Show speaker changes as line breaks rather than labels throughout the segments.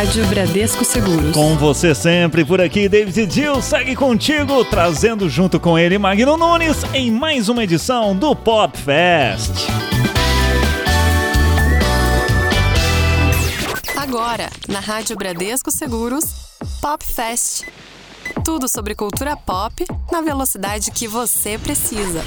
Rádio Bradesco Seguros.
Com você sempre por aqui, David Gil segue contigo, trazendo junto com ele Magno Nunes em mais uma edição do Pop Fest.
Agora, na Rádio Bradesco Seguros, Pop Fest. Tudo sobre cultura pop na velocidade que você precisa.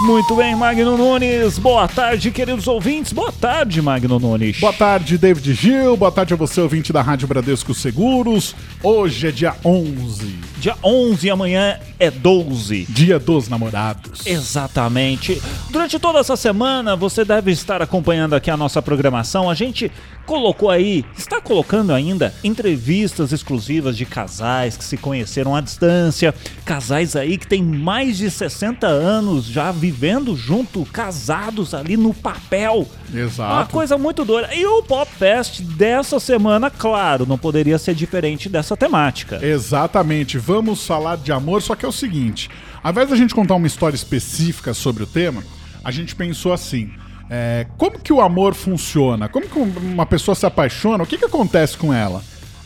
Muito bem, Magno Nunes. Boa tarde, queridos ouvintes. Boa tarde, Magno Nunes.
Boa tarde, David Gil. Boa tarde a você, ouvinte da Rádio Bradesco Seguros. Hoje é dia 11.
Dia 11 e amanhã é 12.
Dia dos namorados.
Exatamente. Durante toda essa semana, você deve estar acompanhando aqui a nossa programação. A gente colocou aí, está colocando ainda, entrevistas exclusivas de casais que se conheceram à distância. Casais aí que têm mais de 60 anos já vivendo junto, casados ali no papel.
Exato.
Uma coisa muito doida. E o Pop Fest dessa semana, claro, não poderia ser diferente dessa temática.
Exatamente. Vamos falar de amor, só que é o seguinte: ao invés da gente contar uma história específica sobre o tema, a gente pensou assim. É, como que o amor funciona? Como que uma pessoa se apaixona? O que, que acontece com ela?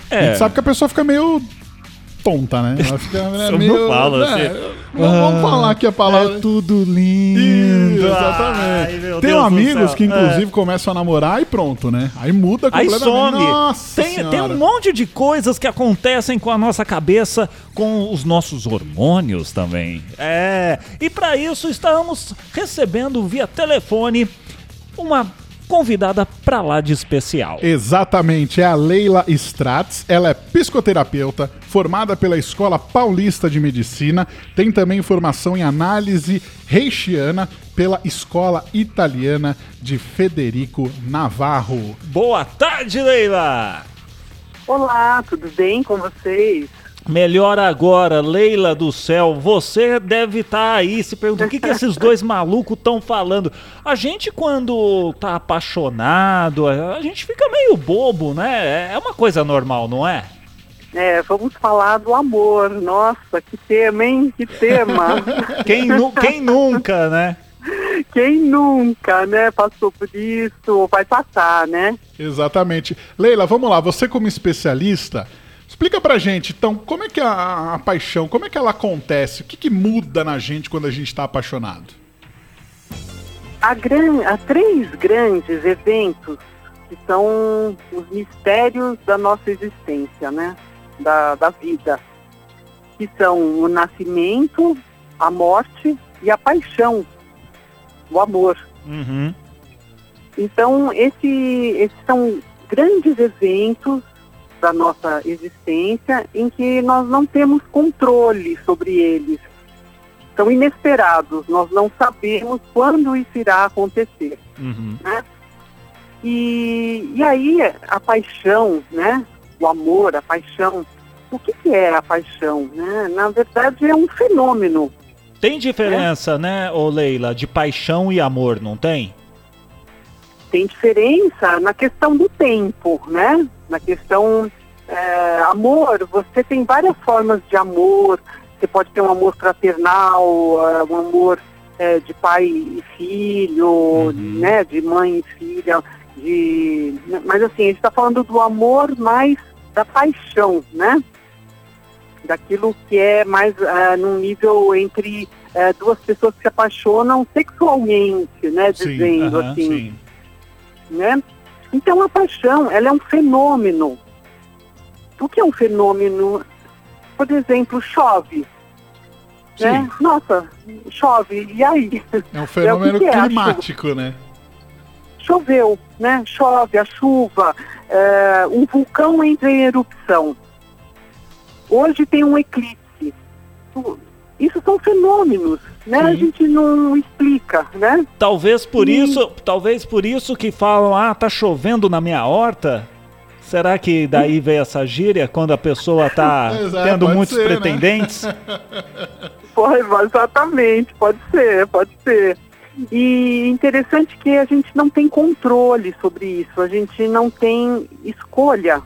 É.
A gente sabe que a pessoa fica meio tonta, né? Ela fica né, meio.
não fala,
é,
assim.
vamos, vamos falar aqui a palavra.
É tudo lindo.
Isso,
Ai,
exatamente.
meu
Tem
Deus
amigos que, inclusive,
É.
começam a namorar e pronto, né? Aí muda
Aí
completamente.
some.
Nossa
tem, tem um monte de coisas que acontecem com a nossa cabeça, com os nossos hormônios também. É. E para isso estamos recebendo via telefone uma convidada pra lá de especial.
Exatamente, é a Leila Stratz. Ela é psicoterapeuta, formada pela Escola Paulista de Medicina, tem também formação em análise reichiana pela Escola Italiana de Federico Navarro.
Boa tarde, Leila!
Olá, tudo bem com vocês?
Melhor agora, Leila do céu, você deve estar aí se perguntando o que, que esses dois malucos estão falando. A gente, quando tá apaixonado, a gente fica meio bobo, né? É uma coisa normal, não é?
É, vamos falar do amor. Nossa, que tema, hein? Que tema!
Quem, nu- quem nunca, né?
Quem nunca, né, passou por isso vai passar, né?
Exatamente. Leila, vamos lá, você como especialista, explica pra gente, então, como é que a, a paixão, como é que ela acontece? O que, que muda na gente quando a gente tá apaixonado?
Há, gran... Há três grandes eventos que são os mistérios da nossa existência, né? Da, da vida. Que são o nascimento, a morte e a paixão, o amor.
Uhum.
Então, esse, esses são grandes eventos da nossa existência em que nós não temos controle sobre eles. São inesperados, nós não sabemos quando isso irá acontecer.
Uhum.
E, e aí, a paixão, né? O amor, a paixão. O que, que é a paixão? Né? Na verdade, é um fenômeno
Tem diferença, né, ô Leila, de paixão e amor, não tem?
tem diferença na questão do tempo, né? Na questão é, amor, você tem várias formas de amor. Você pode ter um amor fraternal, é, um amor é, de pai e filho, né? De mãe e filha, de. Mas assim, a gente está falando do amor mais da paixão, né? Daquilo que é mais é, num nível entre é, duas pessoas que se apaixonam sexualmente, né? Dizendo
aham,
assim
sim.
né? Então a paixão, ela é um fenômeno. O que é um fenômeno? Por exemplo, chove. Né? Nossa, chove, e aí?
É um fenômeno
que que é
climático, né?
Choveu, né? Chove, a chuva, é, um vulcão entra em erupção. Hoje tem um eclipse. Isso são fenômenos, né? A
Sim.
gente não explica, né?
Talvez por
E-
isso, talvez por isso que falam, ah, tá chovendo na minha horta. Será que daí veio essa gíria quando a pessoa tá
Exato,
tendo muitos
ser, né?
pretendentes?
Pode, exatamente, pode ser, pode ser. E interessante que a gente não tem controle sobre isso, a gente não tem escolha,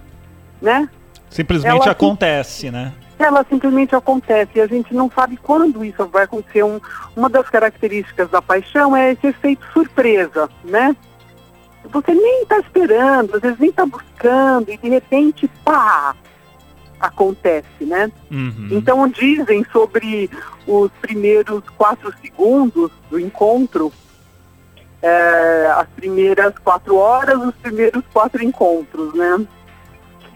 né?
Simplesmente
Ela-
acontece, né?
Ela simplesmente acontece e a gente não sabe quando isso vai acontecer. Um- uma das características da paixão é esse efeito surpresa, né? você nem está esperando, às vezes nem está buscando, e de repente, pá, acontece, né?
Uhum.
Então dizem sobre os primeiros quatro segundos do encontro, é, as primeiras quatro horas, os primeiros quatro encontros, né?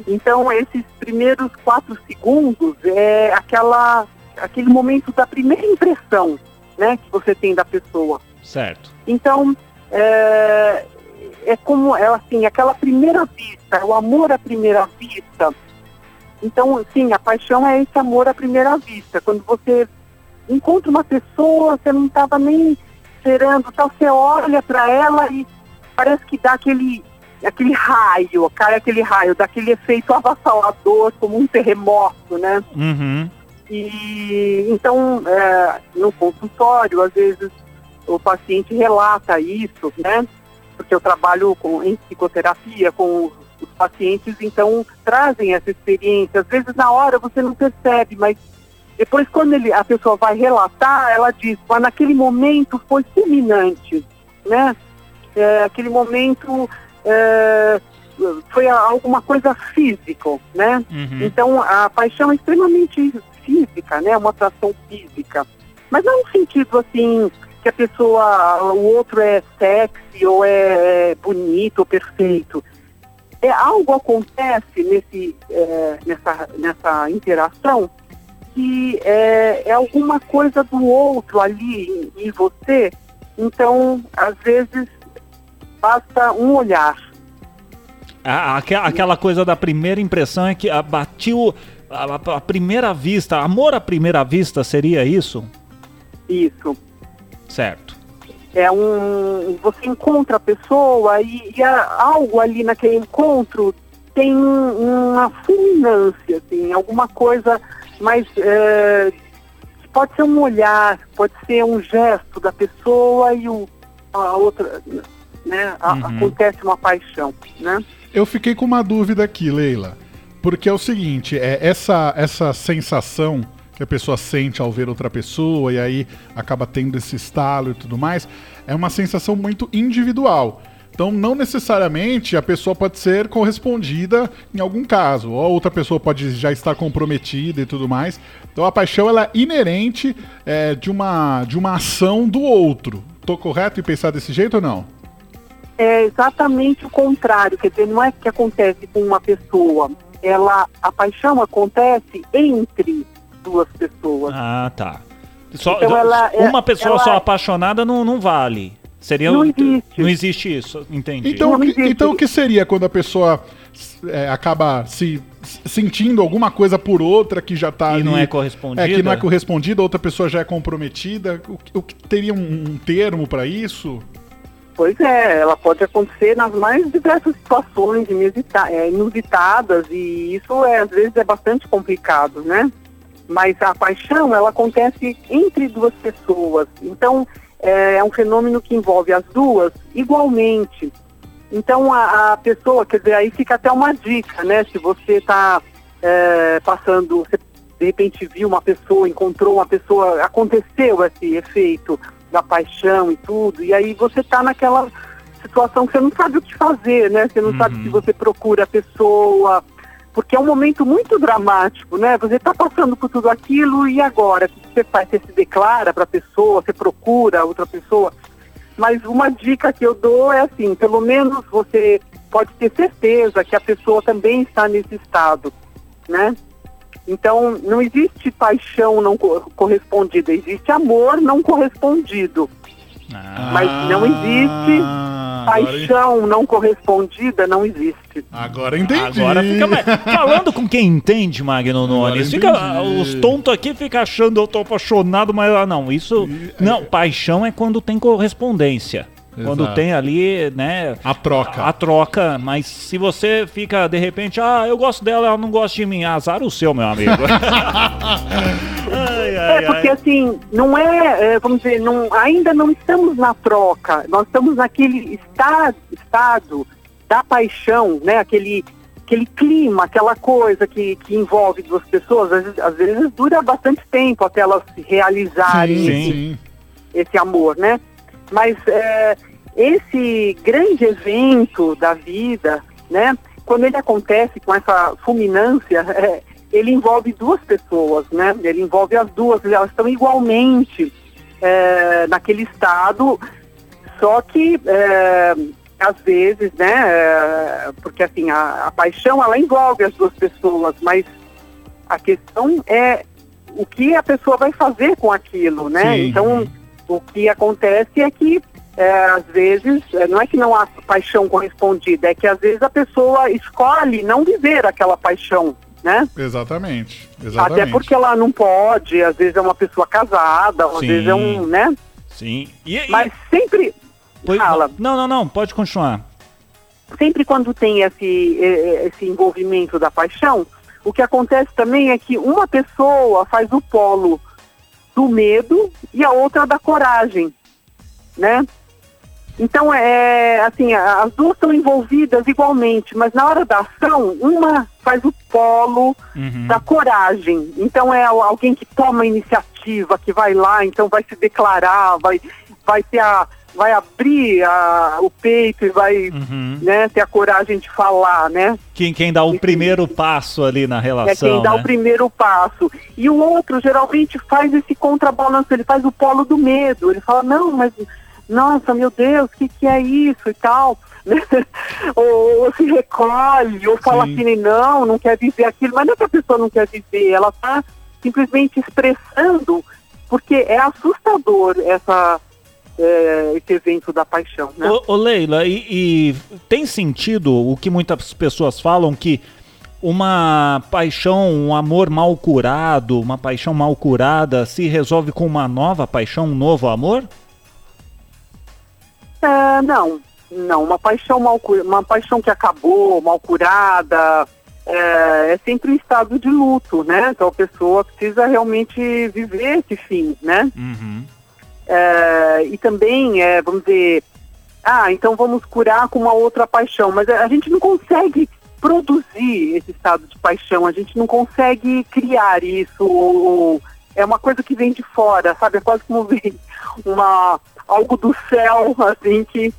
Então esses primeiros quatro segundos é aquela, aquele momento da primeira impressão, né, que você tem da pessoa.
Certo.
Então é, é como é assim aquela primeira vista, o amor à primeira vista. Então, sim, a paixão é esse amor à primeira vista. Quando você encontra uma pessoa, você não estava nem esperando, tal, você olha para ela e parece que dá aquele, aquele raio, cai aquele raio, dá aquele efeito avassalador, como um terremoto, né?
Uhum.
E então, é, no consultório, às vezes o paciente relata isso, né? Porque eu trabalho com, em psicoterapia com os pacientes, então trazem essa experiência. Às vezes na hora você não percebe, mas depois quando ele, a pessoa vai relatar, ela diz, mas naquele momento foi fulminante, né? É, aquele momento é, foi alguma coisa física, né?
Uhum.
Então a paixão é extremamente física, né? Uma atração física. Mas não no sentido assim que a pessoa, o outro é sexy ou é bonito ou perfeito. É, algo acontece nesse, é, nessa, nessa interação que é, é alguma coisa do outro ali em, em você. Então, às vezes, basta um olhar.
Aquela coisa da primeira impressão é que ah, batiu a, a- a primeira vista. Amor à primeira vista seria isso?
Isso.
Certo.
É um. Você encontra a pessoa e, e algo ali naquele encontro tem um- uma fulminância, assim, alguma coisa mais. é, pode ser um olhar, pode ser um gesto da pessoa e o, a outra. Né, a-
Uhum.
acontece uma paixão, né?
Eu fiquei com uma dúvida aqui, Leila. Porque é o seguinte, é essa, essa sensação que a pessoa sente ao ver outra pessoa e aí acaba tendo esse estalo e tudo mais, é uma sensação muito individual. Então, não necessariamente a pessoa pode ser correspondida em algum caso, ou a outra pessoa pode já estar comprometida e tudo mais. Então, a paixão ela é inerente é, de, uma, de uma ação do outro. Tô correto em pensar desse jeito ou não?
É exatamente o contrário, quer dizer, não é que acontece com uma pessoa, ela, a paixão acontece entre duas pessoas.
Ah, tá. Só,
Então ela é-
uma pessoa
ela-
só apaixonada não, não vale. Seria
Não existe.
Não existe isso, entendi.
Então, que, então o que seria quando a pessoa é, acaba se sentindo alguma coisa por outra que já tá
E
ali...
não é correspondida?
É, que não é correspondida, outra pessoa já é comprometida. O, que- o que teria um, um termo pra isso?
Pois é, ela pode acontecer nas mais diversas situações é, inusitadas e isso é, às vezes é bastante complicado, né? Mas a paixão, ela acontece entre duas pessoas. Então, é, é um fenômeno que envolve as duas igualmente. Então, a, a pessoa, quer dizer, aí fica até uma dica, né? Se você está passando, você de repente viu uma pessoa, encontrou uma pessoa, aconteceu esse efeito da paixão e tudo, e aí você está naquela situação que você não sabe o que fazer, né? Você não sabe
Uhum.
se você procura a pessoa, porque é um momento muito dramático, né? Você está passando por tudo aquilo e agora? O que você faz? Você se declara para a pessoa, você procura outra pessoa? Mas uma dica que eu dou é assim, pelo menos você pode ter certeza que a pessoa também está nesse estado, né? Então, não existe paixão não co- correspondida, existe amor não correspondido.
Ah,
Mas não existe
Ah, agora,
Paixão não correspondida não existe.
agora entendi.
Agora fica mais. Falando com quem entende, Magno Nunes. Fica,
entendi.
os tontos aqui ficam achando eu tô apaixonado, mas ah, não, isso. Não, paixão é quando tem correspondência. Quando
Exato.
tem ali, né?
A troca.
A troca, mas se você fica de repente, ah, eu gosto dela, ela não gosta de mim, azar o seu, meu amigo. ai, ai,
É porque
ai.
assim, não é, é, vamos dizer, não, ainda não estamos na troca, nós estamos naquele estado, estado da paixão, né? Aquele, aquele clima, aquela coisa que, que envolve duas pessoas, às vezes, às vezes dura bastante tempo até elas se realizarem
Sim,
Sim.
sim.
esse amor, né? Mas é, esse grande evento da vida, né, quando ele acontece com essa fulminância, é, ele envolve duas pessoas, né? Ele envolve as duas, elas estão igualmente é, naquele estado, só que é, às vezes, né? É, porque assim a, a, paixão ela envolve as duas pessoas, mas a questão é o que a pessoa vai fazer com aquilo, né? Sim. Então o que acontece é que é, às vezes, é, não é que não há paixão correspondida, é que às vezes a pessoa escolhe não viver aquela paixão, né?
Exatamente, exatamente.
Até porque ela não pode, às vezes é uma pessoa casada, às vezes é um, né?
Sim.
E, e... Mas sempre.
Pois, Fala. Não, não, não, pode continuar.
Sempre quando tem esse, esse envolvimento da paixão, o que acontece também é que uma pessoa faz o polo do medo e a outra da coragem, né? Então, é assim, as duas estão envolvidas igualmente, mas na hora da ação, uma faz o polo uhum. da coragem. Então, é alguém que toma a iniciativa, que vai lá, então vai se declarar, vai, vai ter a, vai abrir a, o peito e vai uhum. né, ter a coragem de falar, né?
Quem, quem dá o primeiro passo ali na relação.
É quem dá
né?
o primeiro passo. E o outro geralmente faz esse contrabalanço, ele faz o polo do medo. Ele fala, não, mas nossa, meu Deus, o que, que é isso e tal. ou, ou, se recolhe, ou fala Sim. assim, não, não quer viver aquilo, mas não é que a pessoa não quer viver, ela está simplesmente expressando, porque é assustador essa, é, esse evento da paixão. Né?
Ô, ô Leila, e, e, tem sentido o que muitas pessoas falam que uma paixão, um amor mal curado, uma paixão mal curada se resolve com uma nova paixão, um novo amor?
É, não, não. Uma paixão mal uma paixão que acabou, mal curada, é, é, sempre um estado de luto, né? Então a pessoa precisa realmente viver esse fim, né? Uhum. É, e também, é, vamos dizer, ah, então vamos curar com uma outra paixão, mas a gente não consegue produzir esse estado de paixão, a gente não consegue criar isso, ou, ou, é uma coisa que vem de fora, sabe? É quase como vem uma algo do céu, assim, que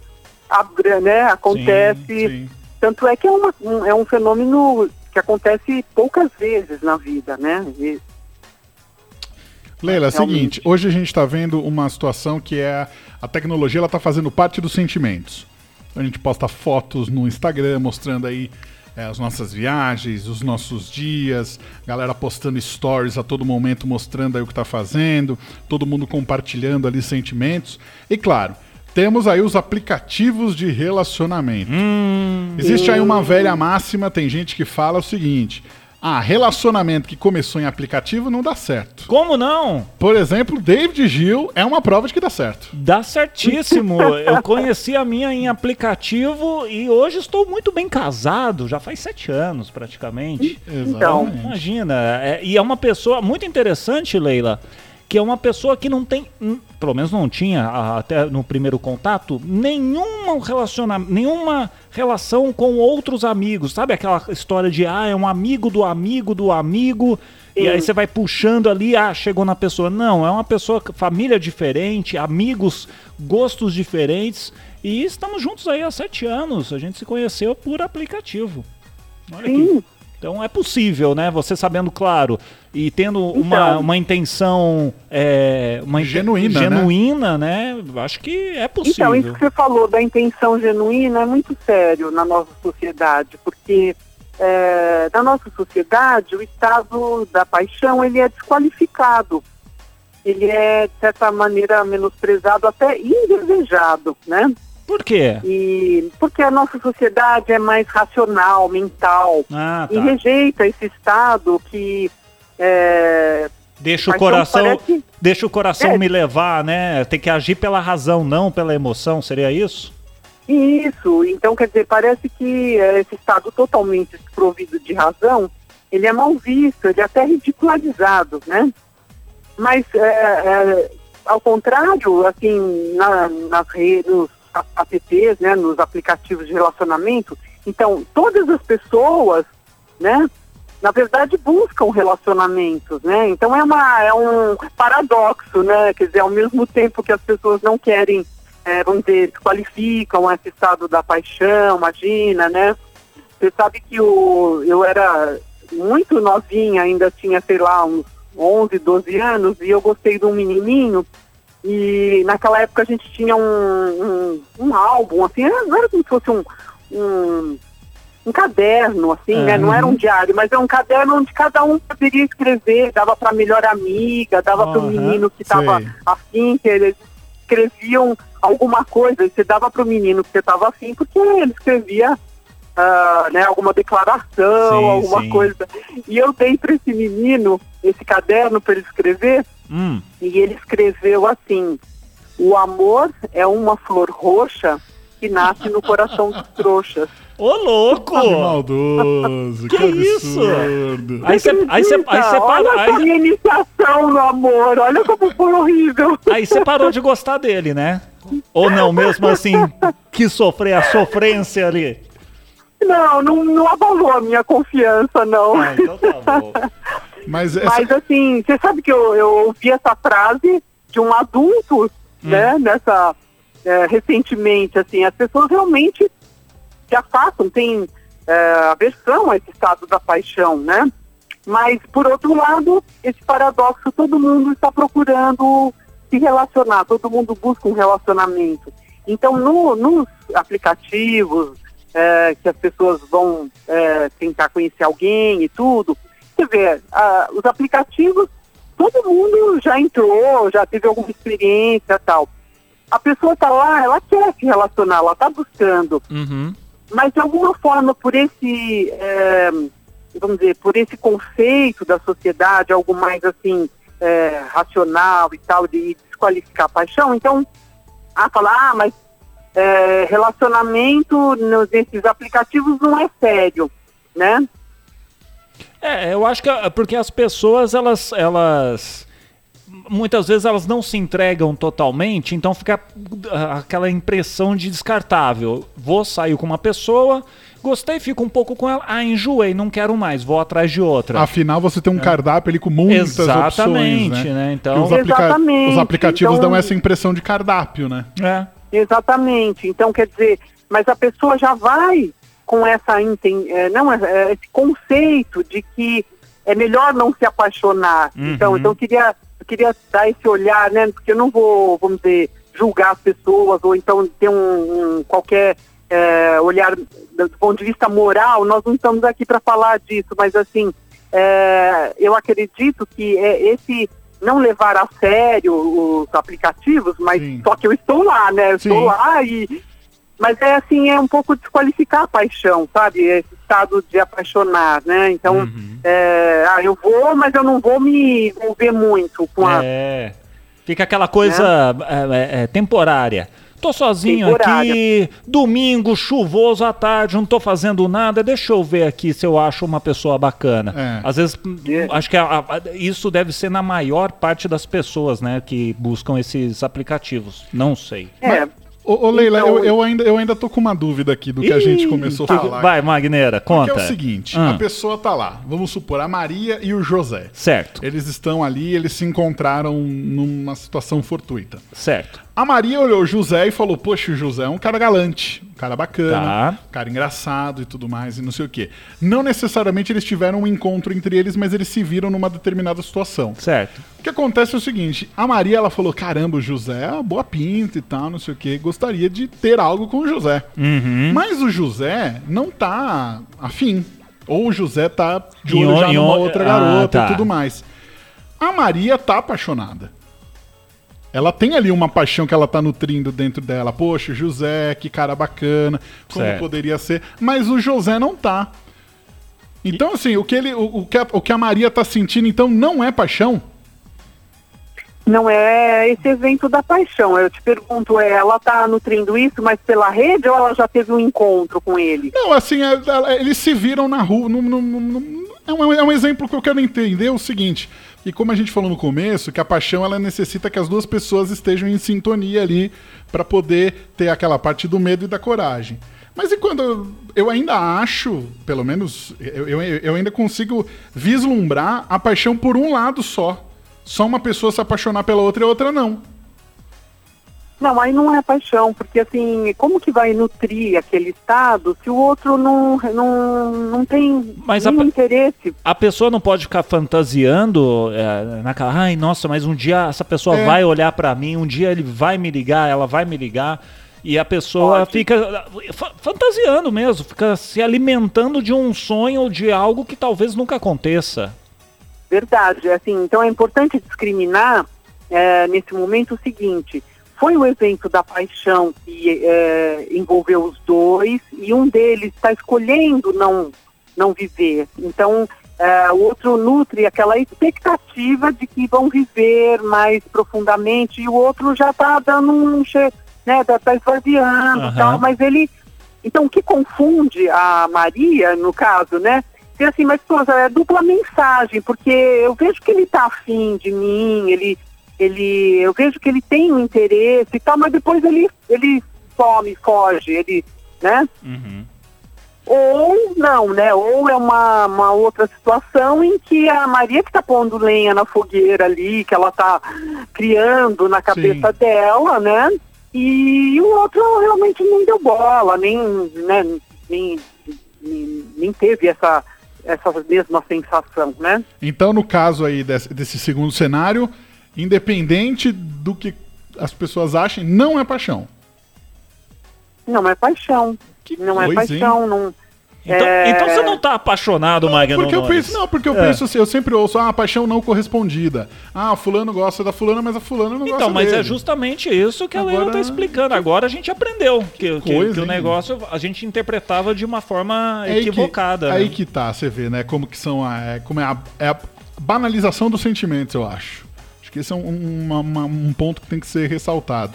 né, acontece. Sim, sim. Tanto é que é, uma, um, é um fenômeno que acontece poucas vezes na vida, né? E,
Leila, é o seguinte, hoje a gente está vendo uma situação que é a tecnologia ela está fazendo parte dos sentimentos. A gente posta fotos no Instagram mostrando aí é, as nossas viagens, os nossos dias, galera postando stories a todo momento mostrando aí o que está fazendo, todo mundo compartilhando ali sentimentos. E claro, temos aí os aplicativos de relacionamento. Hum, Existe aí uma velha máxima, tem gente que fala o seguinte: ah, relacionamento que começou em aplicativo não dá certo.
Como não?
Por exemplo, David Gil é uma prova de que dá certo.
Dá certíssimo. Eu conheci a minha em aplicativo e hoje estou muito bem casado, já faz sete anos praticamente.
Então,
imagina. É, e é uma pessoa muito interessante, Leila que é uma pessoa que não tem, hum, pelo menos não tinha até no primeiro contato, nenhuma relacionamento, nenhuma relação com outros amigos. Sabe aquela história de ah, é um amigo do amigo do amigo e aí você vai puxando ali, ah, chegou na pessoa. Não, é uma pessoa, família diferente, amigos, gostos diferentes e estamos juntos aí há sete anos. A gente se conheceu por aplicativo. Olha Sim. aqui. Então é possível, né? Você sabendo, claro, e tendo então, uma, uma intenção é, uma genuína, genuína né? né? Acho que é possível.
Então, isso que você falou da intenção genuína é muito sério na nossa sociedade, porque é, na nossa sociedade o estado da paixão ele é desqualificado. Ele é, de certa maneira, menosprezado, até indesejado, né?
Por quê?
E porque a nossa sociedade é mais racional, mental ah, tá. e rejeita esse estado que é,
deixa o coração, parece... deixa o coração é. me levar, né? Tem que agir pela razão, não pela emoção. Seria isso?
Isso. Então, quer dizer, parece que é, esse estado totalmente desprovido de razão, ele é mal visto, ele é até ridicularizado, né? Mas, é, é, ao contrário, assim, na, nas redes, nos apps, né, nos aplicativos de relacionamento, então todas as pessoas, né, na verdade buscam relacionamentos, né? Então é uma é um paradoxo, né? Quer dizer, ao mesmo tempo que as pessoas não querem é, vamos dizer, desqualificam esse estado da paixão, imagina, né? Você sabe que o, eu era muito novinha, ainda tinha, sei lá, uns 11, 12 anos, e eu gostei de um menininho, e naquela época a gente tinha um, um, um álbum, assim, não era como se fosse um, um, um caderno, assim, né? Não era um diário, mas é um caderno onde cada um poderia escrever, dava para melhor amiga, dava para o menino que estava afim, que eles escreviam alguma coisa, você dava para o menino que você estava afim, porque ele escrevia ah, né, alguma declaração,
Sim,
alguma
sim.
coisa. E eu dei para esse menino esse caderno para ele escrever,
Hum.
e ele escreveu assim: O amor é uma flor roxa que nasce no coração dos trouxas.
Ô, louco!
Que maldoso, que,
Que isso?
absurdo.
Aí você aí cê, aí cê parou,
olha
aí,
minha iniciação no amor, olha como foi horrível.
aí cê parou de gostar dele, né? Ou não, mesmo assim, que sofrer a sofrência ali.
Não, não, não abalou a minha confiança, não.
Ah, então tá bom.
Mas essa,
Mas assim, você sabe que eu, eu ouvi essa frase de um adulto, né, nessa, é, recentemente, assim, as pessoas realmente se afastam, têm é, aversão a esse estado da paixão, né? Mas, por outro lado, esse paradoxo, todo mundo está procurando se relacionar, todo mundo busca um relacionamento. Então, no- nos aplicativos, é, que as pessoas vão é, tentar conhecer alguém e tudo, você vê, ah, os aplicativos, todo mundo já entrou, já teve alguma experiência tal. A pessoa está lá, ela quer se relacionar, ela está buscando
Uhum.
mas de alguma forma por esse é, vamos dizer por esse conceito da sociedade algo mais assim é, racional e tal de desqualificar a paixão então a falar ah mas é, relacionamento nesses aplicativos não é sério né
É, eu acho que porque as pessoas, elas, elas. Muitas vezes elas não se entregam totalmente, então fica ah, aquela impressão de descartável. Vou sair com uma pessoa, gostei, fico um pouco com ela, ah, enjoei, não quero mais, vou atrás de outra.
afinal, você tem um cardápio ali com muitas
Exatamente,
opções, né?
né? Então,
os, aplica-
Exatamente,
os aplicativos
então-
dão essa impressão de cardápio, né?
é.
Exatamente. Então, quer dizer, mas a pessoa já vai com essa eh, não é, é, esse conceito de que é melhor não se apaixonar.
Uhum.
Então, então eu queria eu queria dar esse olhar, né? Porque eu não vou, vamos dizer, julgar as pessoas ou então ter um, um qualquer eh, olhar do ponto de vista moral. Nós não estamos aqui para falar disso, mas assim, eh, eu acredito que é esse não levar a sério os aplicativos, mas
Sim.
só que eu estou lá, né? Eu
Sim.
estou lá e. Mas é assim, é um pouco desqualificar a paixão, sabe? Esse estado de apaixonar, né? Então,
Uhum.
É, ah, eu vou, mas eu não vou me envolver muito com a.
É. Fica aquela coisa é, é, é, temporária. Tô sozinho
Temporária.
aqui, domingo, chuvoso à tarde, não tô fazendo nada. Deixa eu ver aqui se eu acho uma pessoa bacana.
É.
Às vezes,
É.
acho que a- a- isso deve ser na maior parte das pessoas, né, que buscam esses aplicativos. Não sei.
É,
Ô, ô, Leila,
Então-
eu, eu ainda, eu ainda tô com uma dúvida aqui do que a gente começou a falar.
Vai, Magneira,
Porque
conta.
é o seguinte,
Ah.
a pessoa tá lá, vamos supor, a Maria e o José.
Certo,
Eles estão ali, eles se encontraram numa situação fortuita.
certo.
A Maria olhou o José e falou: Poxa, o José é um cara galante, um cara bacana,
Tá.
um cara engraçado e tudo mais, e não sei o quê. Não necessariamente eles tiveram um encontro entre eles, mas eles se viram numa determinada situação.
Certo.
O que acontece é o seguinte: a Maria ela falou: Caramba, o José é uma boa pinta e tal, não sei o quê, gostaria de ter algo com o José.
Uhum.
Mas o José não tá afim. Ou o José tá de olho já numa outra
ah,
garota
tá.
e tudo mais. A Maria tá apaixonada. Ela tem ali uma paixão que ela tá nutrindo dentro dela. Poxa, José, que cara bacana, como
Certo.
poderia ser. Mas o José não tá. Então, assim, o que, ele, o, o que a, o que a Maria tá sentindo, então, não é paixão?
Não é esse evento da paixão. Eu te pergunto, é, ela tá nutrindo isso, mas pela rede ou ela já teve um encontro com ele?
Não, assim, é- é- eles se viram na rua. no- no- no- é, um, é um exemplo que eu quero entender o seguinte. E como a gente falou no começo, que a paixão ela necessita que as duas pessoas estejam em sintonia ali para poder ter aquela parte do medo e da coragem. Mas e quando eu, eu ainda acho, pelo menos, eu, eu, eu ainda consigo vislumbrar a paixão por um lado só. Só uma pessoa se apaixonar pela outra e a outra não.
Não, aí não é paixão, porque assim, como que vai nutrir aquele estado se o outro não, não, não tem
Mas
nenhum
a-
interesse?
A pessoa não pode ficar fantasiando é, naquela, ai, nossa, mas um dia essa pessoa
É.
vai olhar pra mim, um dia ele vai me ligar, ela vai me ligar. E a pessoa
Pode.
fica fa- fantasiando mesmo, fica se alimentando de um sonho ou de algo que talvez nunca aconteça.
Verdade, assim, então é importante discriminar é, nesse momento o seguinte, foi o evento da paixão que é, envolveu os dois e um deles está escolhendo não, não viver. Então, é, o outro nutre aquela expectativa de que vão viver mais profundamente e o outro já está dando um... che- né, tá, tá esvaziando e tal, mas ele... Então, o que confunde a Maria, no caso, né, e assim, mas pô, é dupla mensagem, porque eu vejo que ele tá afim de mim, ele, ele, eu vejo que ele tem um interesse e tal, mas depois ele, ele some, foge, ele, né? Ou não, né? Ou é uma, uma outra situação em que a Maria que tá pondo lenha na fogueira ali, que ela tá criando na cabeça
Sim.
dela, né? E o outro realmente não deu bola, nem, né, nem, nem, nem teve essa, essa mesma sensação, né?
Então, no caso aí desse, desse segundo cenário, independente do que as pessoas achem, não é paixão.
Não é paixão.
Que
não é
coisa, hein?
paixão, não.
Então,
É.
então você não tá apaixonado, Magno
Porque eu
Nunes.
penso, não, porque eu
É.
penso assim, eu sempre ouço, ah, paixão não correspondida. Ah, fulano gosta da fulana, mas a fulana não gosta
Então, mas
dele.
é justamente isso que a Leila
Agora-
tá explicando. Agora a gente aprendeu que, que-
coisa,
que o negócio a gente interpretava de uma forma
É aí que-
equivocada.
Aí
né?
que tá, você vê, né? Como que são a, é, como é a, é a banalização dos sentimentos, eu acho. Acho que esse é um, uma- uma- um ponto que tem que ser ressaltado.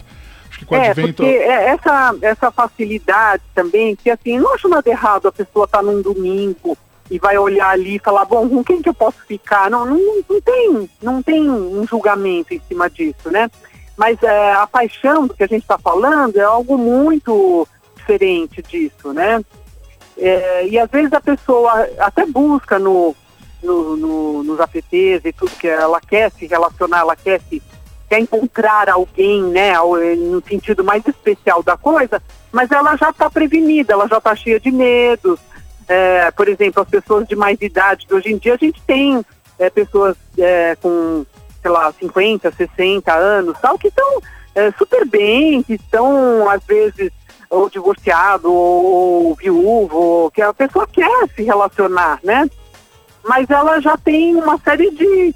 Acho que com o
É,
advento.
porque é essa, essa facilidade também, que assim, não acho nada errado a pessoa estar num domingo e vai olhar ali e falar, bom, com quem que eu posso ficar? Não, não, não tem, não tem um julgamento em cima disso, né? Mas é, a paixão do que a gente está falando é algo muito diferente disso, né? É, e às vezes a pessoa até busca no, no, no- nos apps e tudo que ela quer se relacionar, ela quer se quer encontrar alguém, né, eh, no sentido mais especial da coisa, mas ela já está prevenida, ela já está cheia de medos. É, por exemplo, as pessoas de mais idade, hoje em dia a gente tem é, pessoas é, com, sei lá, 50, 60 anos, tal, que estão super bem, que estão, às vezes, ou divorciado, ou, ou viúvo, que a pessoa quer se relacionar, né? Mas ela já tem uma série de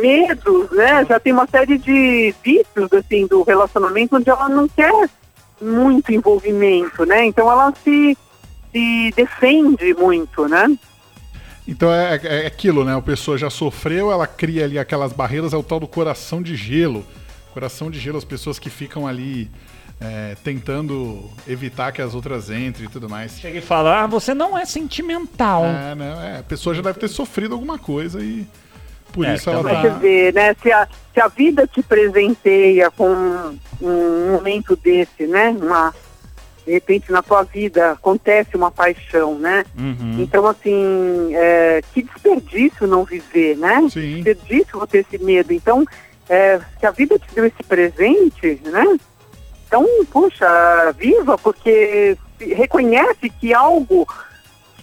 medos, né? Já tem uma série de vícios, assim, do relacionamento onde ela não quer muito envolvimento, né? Então ela se, se defende muito, né?
Então é, é aquilo, né? A pessoa já sofreu, ela cria ali aquelas barreiras, é o tal do coração de gelo. Coração de gelo, as pessoas que ficam ali é, tentando evitar que as outras entrem e tudo mais.
Chega e fala, ah, você não é sentimental.
É, né? É, a pessoa já deve ter sofrido alguma coisa e por
É,
isso ela tá.
Você vê, né? Se a, se a vida te presenteia com um momento desse, né? Uma, de repente na tua vida acontece uma paixão, né?
Uhum.
Então, assim, é, que desperdício não viver, né?
Sim.
Desperdício você ter esse medo. Então, é, se a vida te deu esse presente, né? Então, puxa, viva, porque reconhece que algo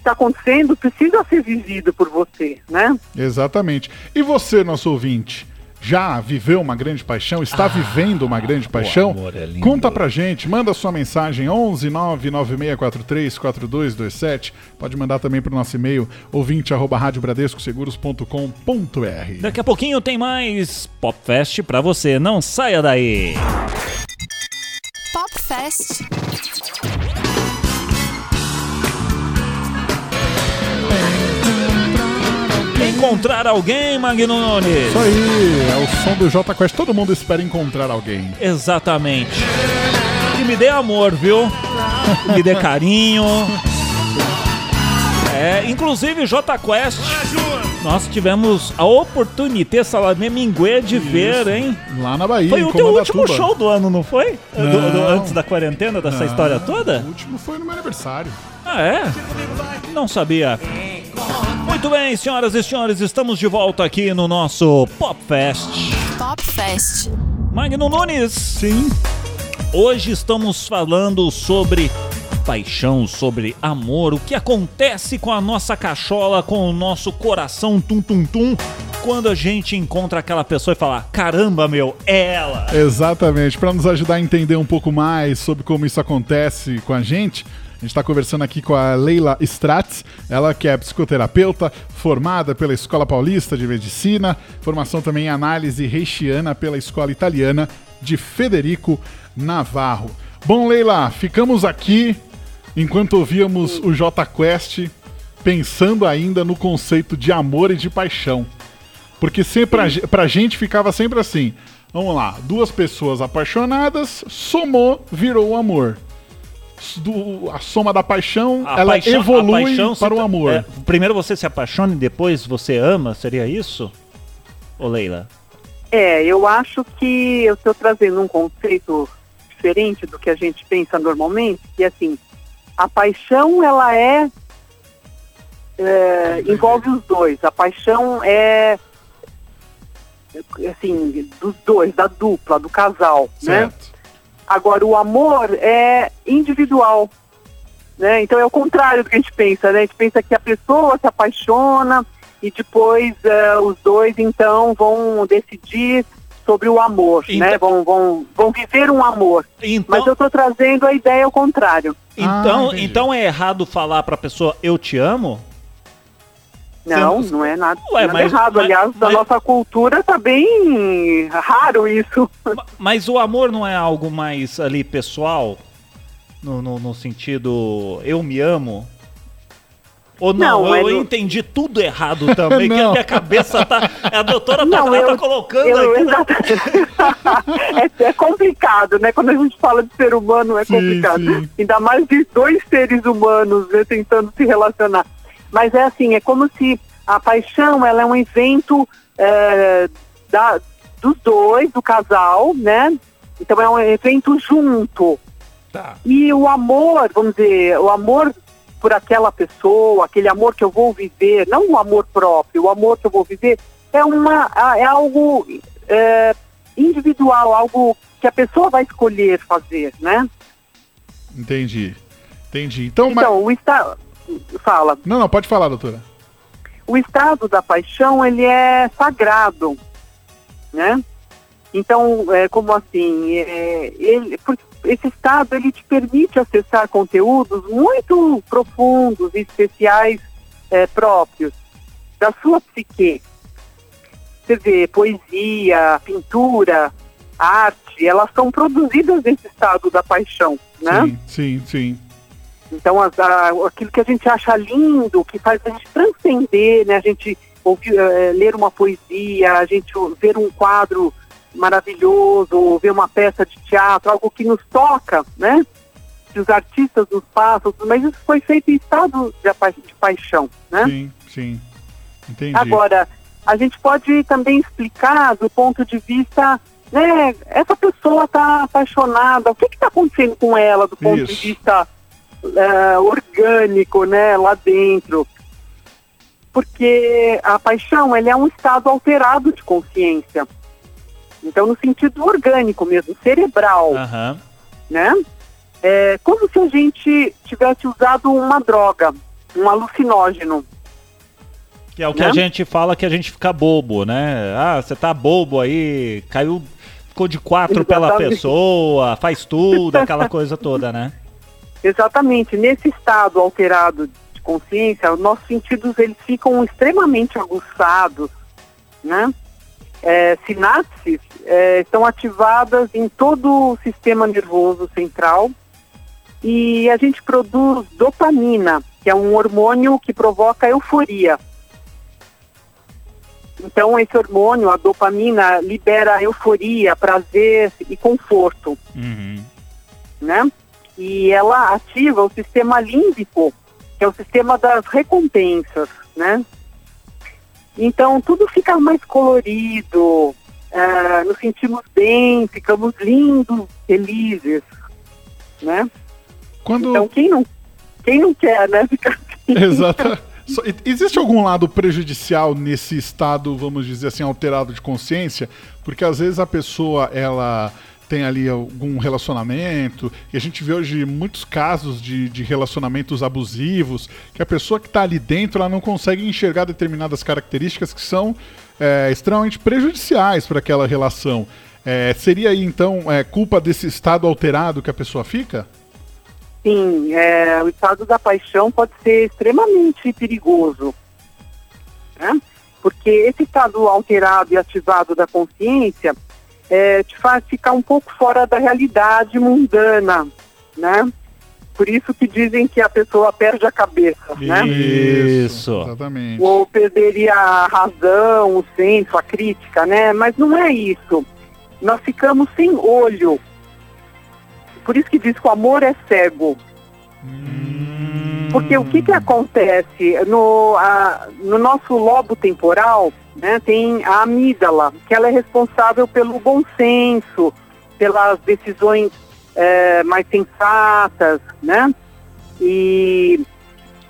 está acontecendo precisa ser vivido por você, né?
Exatamente. E você, nosso ouvinte, já viveu uma grande paixão? Está vivendo uma grande paixão?
amor é lindo.
Conta pra gente, manda sua mensagem 11 99643 4227. Pode mandar também pro nosso e-mail ouvinte arroba radiobradescoseguros.com.br.
Daqui a pouquinho tem mais Popfest pra você. Não saia daí.
Pop
Encontrar alguém, Magno Nunes.
Isso aí, é o som do J Quest. Todo mundo espera encontrar alguém.
Exatamente. E me dê amor, viu? me dê carinho. É, inclusive J Quest. Nós tivemos a oportunidade, Salamé Minguê, de ver, hein?
Lá na Bahia,
Foi o teu último show do ano, não foi? Do- do-
Não.
antes da quarentena, dessa
Não,
história toda?
O último foi no meu aniversário.
Ah, é? Não sabia. Muito bem, senhoras e senhores, estamos de volta aqui no nosso Pop Fest.
Pop Fest.
Magno Nunes,
Sim.
Hoje estamos falando sobre paixão, sobre amor, o que acontece com a nossa cachola, com o nosso coração tum-tum-tum, quando a gente encontra aquela pessoa e fala: caramba, meu, é ela!
Exatamente. Para nos ajudar a entender um pouco mais sobre como isso acontece com a gente, a gente está conversando aqui com a Leila Stratz, ela que é psicoterapeuta, formada pela Escola Paulista de Medicina, formação também em análise reichiana pela Escola Italiana de Federico Navarro. Bom, Leila, ficamos aqui enquanto ouvíamos o J Quest pensando ainda no conceito de amor e de paixão. Porque sempre a, pra gente ficava sempre assim. Vamos lá, duas pessoas apaixonadas, somou, virou amor do, a soma da paixão, a ela paixão, evolui paixão para o amor. É,
primeiro você se apaixona e depois você ama, seria isso? Ô Leila?
É, eu acho que eu estou trazendo um conceito diferente do que a gente pensa normalmente, que assim, a paixão ela é, é envolve os dois. A paixão é assim, dos dois, da dupla, do casal, né? certo. né? Agora, o amor é individual. Né? Então é o contrário do que a gente pensa, né? A gente pensa que a pessoa se apaixona e depois uh, os dois então vão decidir sobre o amor, né? então... né? Vão, vão, vão viver um amor. Então... Mas eu estou trazendo a ideia ao contrário.
Então, ah, então é errado falar para a pessoa eu te amo?
Não, não é nada, Ué, nada mas, errado. Mas, Aliás, mas, na nossa cultura tá bem raro isso.
Mas o amor não é algo mais ali pessoal? No, no, no sentido eu me amo? Ou não, não eu, entendi tudo errado também, que a minha cabeça tá. A doutora tá, não, eu, tá colocando eu, aqui.
Né? é, é, complicado, né? Quando a gente fala de ser humano, é sim, complicado. Sim. Ainda mais de dois seres humanos né, tentando se relacionar. Mas é assim, é como se a paixão ela é um evento é, da, dos dois, do casal, né? Então é um evento junto. Tá. E o amor, vamos dizer, o amor por aquela pessoa, aquele amor que eu vou viver, não o amor próprio, o amor que eu vou viver é uma é algo é, individual, algo que a pessoa vai escolher fazer, né?
Entendi. Entendi. Então,
então mas... o estado Fala.
Não, não, pode falar, doutora.
O estado da paixão, ele é sagrado, né? Então, é, como assim, é, ele, esse estado, ele te permite acessar conteúdos muito profundos e especiais é, próprios da sua psique. Você vê, poesia, pintura, arte, elas são produzidas nesse estado da paixão, né?
Sim, sim, sim.
Então, a, a, aquilo que a gente acha lindo, que faz a gente transcender, né? A gente ouvir, é, ler uma poesia, a gente ver um quadro maravilhoso, ver uma peça de teatro, algo que nos toca, né? Que os artistas nos passam, mas isso foi feito em estado de, de paixão, né?
Sim, sim. Entendi.
Agora, a gente pode também explicar do ponto de vista né, essa pessoa está apaixonada, o que está acontecendo com ela do ponto Isso. de vista uh, orgânico, né, lá dentro. Porque a paixão, ele é um estado alterado de consciência. Então, no sentido orgânico mesmo, cerebral, uhum. né? É como se a gente tivesse usado uma droga, um alucinógeno.
Que é o que né? a gente fala que a gente fica bobo, né? Ah, você tá bobo aí, caiu, ficou de quatro Exatamente. pela pessoa, faz tudo, aquela coisa toda, né?
Exatamente. Nesse estado alterado de consciência, nossos sentidos eles ficam extremamente aguçados, né? É, sinapses é, estão ativadas em todo o sistema nervoso central e a gente produz dopamina, que é um hormônio que provoca euforia. Então, esse hormônio, a dopamina, libera euforia, prazer e conforto. Uhum. Né? E ela ativa o sistema límbico, que é o sistema das recompensas, né? Então tudo fica mais colorido, uh, nos sentimos bem, ficamos lindos, felizes, né? Quando... Então quem não, quem não quer, né? Ficar
assim. Exato. Existe algum lado prejudicial nesse estado, vamos dizer assim, alterado de consciência? Porque às vezes a pessoa ela tem ali algum relacionamento, e a gente vê hoje muitos casos de, de relacionamentos abusivos, que a pessoa que está ali dentro ela não consegue enxergar determinadas características que são é, extremamente prejudiciais para aquela relação. É, seria aí então é, culpa desse estado alterado que a pessoa fica?
Sim, é, o estado da paixão pode ser extremamente perigoso. Né? Porque esse estado alterado e ativado da consciência é, te faz ficar um pouco fora da realidade mundana, né? Por isso que dizem que a pessoa perde a cabeça, né?
Isso.
Exatamente.
Ou perderia a razão, o senso, a crítica, né? Mas não é isso. Nós ficamos sem olho. Por isso que diz que o amor é cego. Porque o que, que acontece? No, a, no nosso lobo temporal, né, tem a amígdala, que ela é responsável pelo bom senso, pelas decisões é, mais sensatas, né? E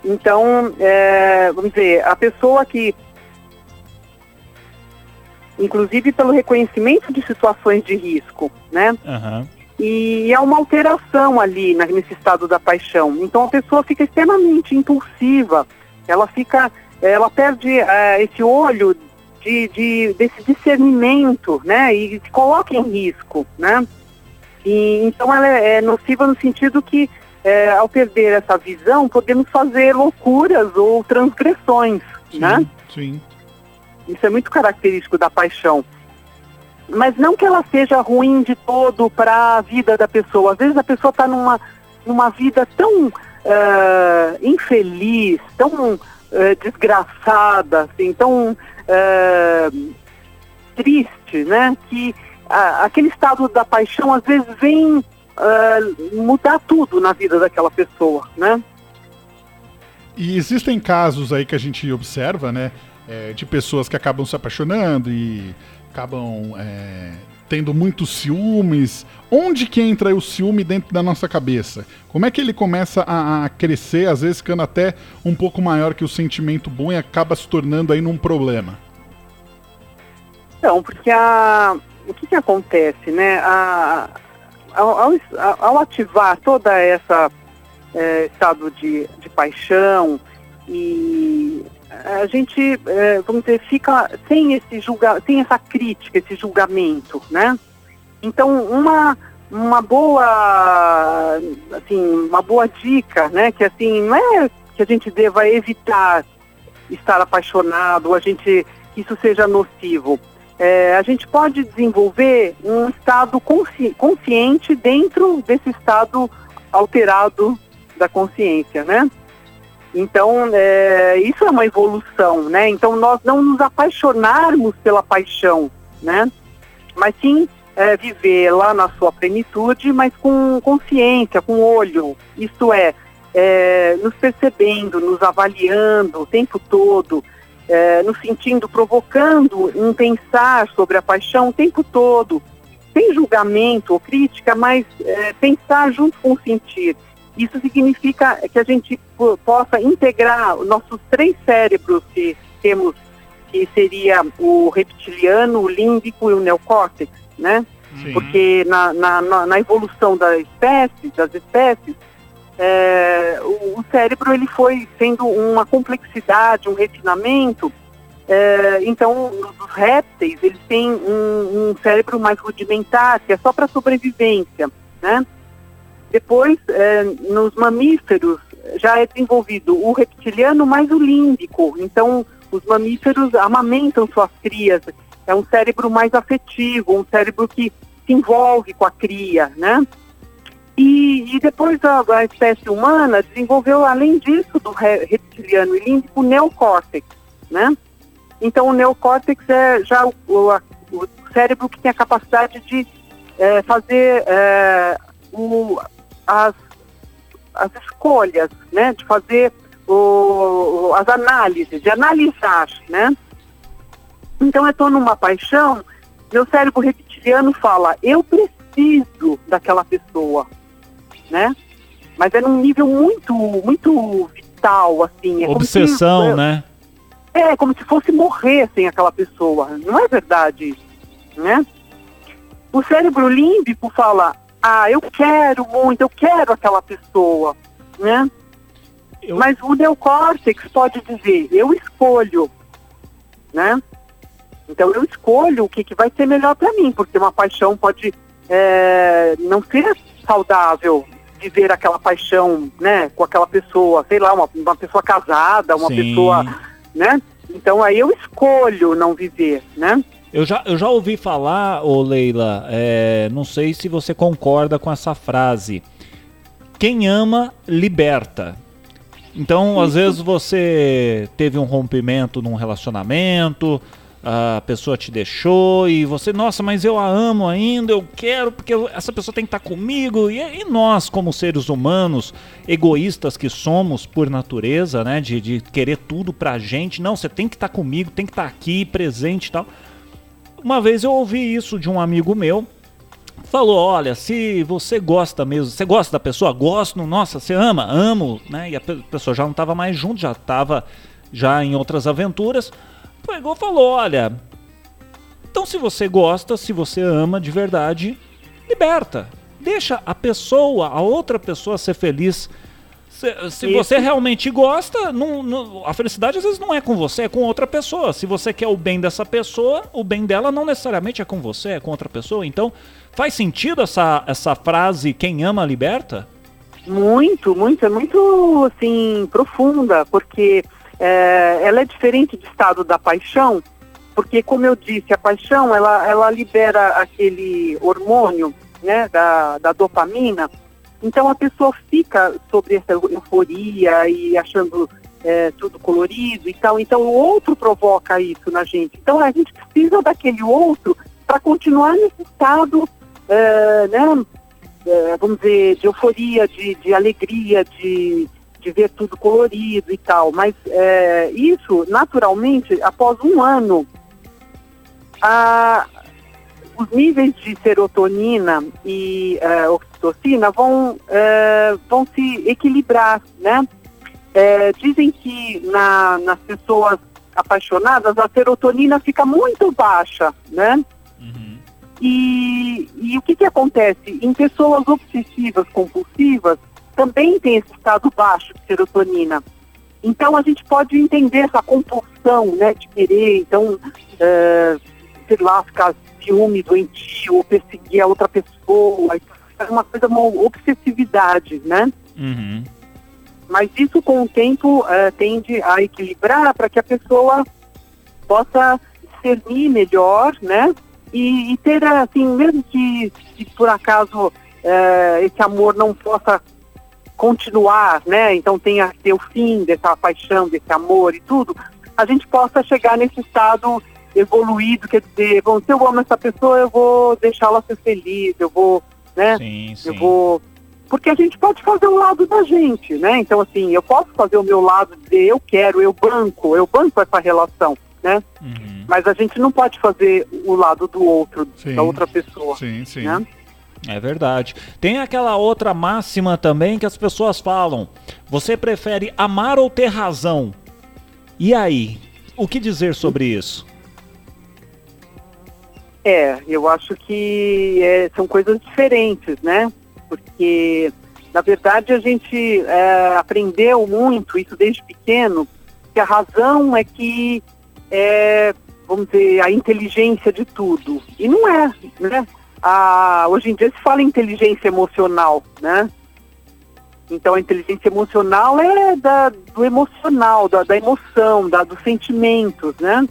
então, é, vamos dizer, a pessoa que, inclusive pelo reconhecimento de situações de risco, né?
Aham.
E é uma alteração ali na- nesse estado da paixão. Então a pessoa fica extremamente impulsiva, ela fica, ela perde eh, esse olho de, de- desse discernimento, né? E se coloca em risco, né? E, então ela é, é nociva no sentido que eh, ao perder essa visão podemos fazer loucuras ou transgressões, né?
Sim.
Isso é muito característico da paixão. Mas não que ela seja ruim de todo para a vida da pessoa. Às vezes a pessoa está numa, numa vida tão eh, infeliz, tão eh, desgraçada, assim, tão eh, triste, né? Que ah, aquele estado da paixão às vezes vem ah, mudar tudo na vida daquela pessoa, né?
E existem casos aí que a gente observa, né? é, de pessoas que acabam se apaixonando e acabam é, tendo muitos ciúmes. Onde que entra o ciúme dentro da nossa cabeça? Como é que ele começa a, a crescer, às vezes ficando até um pouco maior que o sentimento bom e acaba se tornando aí num problema?
Então, porque a, o que, que acontece, né? A, ao, ao, ao ativar toda essa eh, estado de, de paixão e a gente, eh, vamos dizer, fica sem esse julga, sem essa crítica, esse julgamento, né? Então, uma uma boa, assim, uma boa dica, né? Que assim não é que a gente deva evitar estar apaixonado, a gente que isso seja nocivo. É, a gente pode desenvolver um estado consci consciente dentro desse estado alterado da consciência, né? Então, é, isso é uma evolução, né? Então, nós não nos apaixonarmos pela paixão, né? Mas sim é, viver lá na sua plenitude, mas com consciência, com olho. Isto é, é nos percebendo, nos avaliando o tempo todo, é, nos sentindo, provocando um pensar sobre a paixão o tempo todo, sem julgamento ou crítica, mas é, pensar junto com o sentir. Isso significa que a gente possa integrar os nossos três cérebros que temos, que seria o reptiliano, o límbico e o neocórtex, né?
Sim.
Porque na, na, na- evolução da espécie, das espécies, é, o, o cérebro ele foi sendo uma complexidade, um refinamento. É, então, os répteis eles têm um, um cérebro mais rudimentar, que é só para sobrevivência, né? Depois, é, nos mamíferos, já é desenvolvido o reptiliano mais o límbico. Então, os mamíferos amamentam suas crias. É um cérebro mais afetivo, um cérebro que se envolve com a cria, né? E, e depois a, a espécie humana desenvolveu, além disso, do re- reptiliano e límbico, o neocórtex, né? Então, o neocórtex é já o, o- o cérebro que tem a capacidade de eh, fazer eh, o- as, as escolhas, né? De fazer o, as análises, de analisar, né? Então, eu estou numa paixão, meu cérebro reptiliano fala, eu preciso daquela pessoa, né? Mas é num nível muito, muito vital, assim. É como se-
Obsessão, né?
é, como se fosse morrer sem aquela pessoa. Não é verdade isso, né? O cérebro límbico fala, ah, eu quero muito, eu quero aquela pessoa, né? Eu... Mas o neocórtex pode dizer, eu escolho, né? Então eu escolho o que, que vai ser melhor para mim, porque uma paixão pode é, não ser saudável viver aquela paixão, né, com aquela pessoa, sei lá, uma, uma pessoa casada, uma Sim. pessoa, né? Então aí eu escolho não viver, né?
Eu já, eu já ouvi falar, ô Leila, é, não sei se você concorda com essa frase. Quem ama, liberta. Então, às vezes você teve um rompimento num relacionamento, a pessoa te deixou e você, nossa, mas eu a amo ainda, eu quero, porque essa pessoa tem que estar comigo. E, e nós, como seres humanos, egoístas que somos por natureza, né, de, de querer tudo pra gente, não, você tem que estar comigo, tem que estar aqui, presente e tal. Uma vez eu ouvi isso de um amigo meu, falou: Olha, se você gosta mesmo, você gosta da pessoa? Gosto, nossa, você ama, amo, né? E a pessoa já não estava mais junto, já estava já em outras aventuras pegou falou: olha, então se você gosta, se você ama de verdade, liberta. Deixa a pessoa, a outra pessoa ser feliz. Se, se você realmente gosta, não, não, a felicidade às vezes não é com você, é com outra pessoa. Se você quer o bem dessa pessoa, o bem dela não necessariamente é com você, é com outra pessoa. Então, faz sentido essa, essa frase, quem ama, liberta?
Muito, muito, é muito, assim, profunda, porque é, ela é diferente do estado da paixão, porque, como eu disse, a paixão ela, ela libera aquele hormônio né, da, da dopamina, então a pessoa fica sobre essa euforia e achando é, tudo colorido e tal. Então o outro provoca isso na gente. Então a gente precisa daquele outro para continuar nesse estado, é, né, é, vamos dizer, de euforia, de, de alegria, de, de ver tudo colorido e tal, mas é, isso, naturalmente, após um ano, a, os níveis de serotonina e é, oxitocina vão, é, vão se equilibrar, né? É, dizem que na, nas pessoas apaixonadas a serotonina fica muito baixa, né? Uhum. E, e o que, que acontece? Em pessoas obsessivas, compulsivas, também tem esse estado baixo de serotonina. Então a gente pode entender essa compulsão, né, de querer, então, é, sei lá, ficar ciúme doentio ou perseguir a outra pessoa, é uma coisa, uma obsessividade, né? Uhum. Mas isso com o tempo é, tende a equilibrar para que a pessoa possa discernir melhor, né? E, e ter, assim, mesmo que, se por acaso é, esse amor não possa continuar, né? Então tenha ter o fim dessa paixão, desse amor e tudo, a gente possa chegar nesse estado evoluído, quer dizer, bom, se eu amo essa pessoa, eu vou deixá-la ser feliz, eu vou, né? Sim, sim. Eu vou porque a gente pode fazer o lado da gente, né? Então assim, eu posso fazer o meu lado, dizer eu quero, eu banco, eu banco essa relação, né? Uhum. Mas a gente não pode fazer o lado do outro, sim. da outra pessoa. Sim, sim. Né?
É verdade. Tem aquela outra máxima também que as pessoas falam: você prefere amar ou ter razão? E aí? O que dizer sobre isso?
É, eu acho que é, são coisas diferentes, né? Porque, na verdade, a gente é, aprendeu muito, isso desde pequeno, que a razão é que é, vamos dizer, a inteligência de tudo. E não é, né? a, hoje em dia se fala inteligência emocional, né? Então a inteligência emocional é da, do emocional, da, da emoção, da, dos sentimentos, né?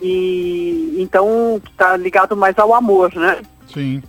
E então está ligado mais ao amor, né?
Sim.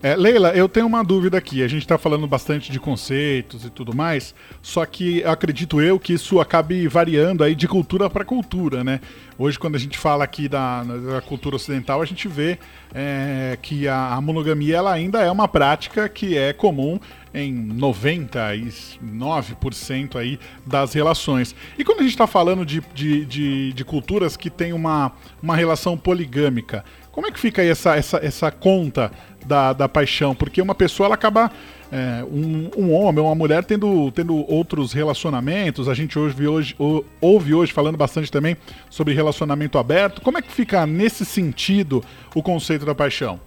É, Leila, eu tenho uma dúvida aqui. A gente está falando bastante de conceitos e tudo mais, só que acredito eu que isso acabe variando aí de cultura para cultura, né? Hoje, quando a gente fala aqui da, da cultura ocidental, a gente vê é, que a, a, monogamia ela ainda é uma prática que é comum em 99% aí das relações. E quando a gente está falando de, de, de, de culturas que têm uma, uma relação poligâmica, como é que fica aí essa, essa, essa conta da, da paixão? Porque uma pessoa ela acaba. É, um, um, homem, uma mulher tendo, tendo outros relacionamentos. A gente ouve hoje, ouve hoje falando bastante também sobre relacionamento aberto. Como é que fica nesse sentido o conceito da paixão?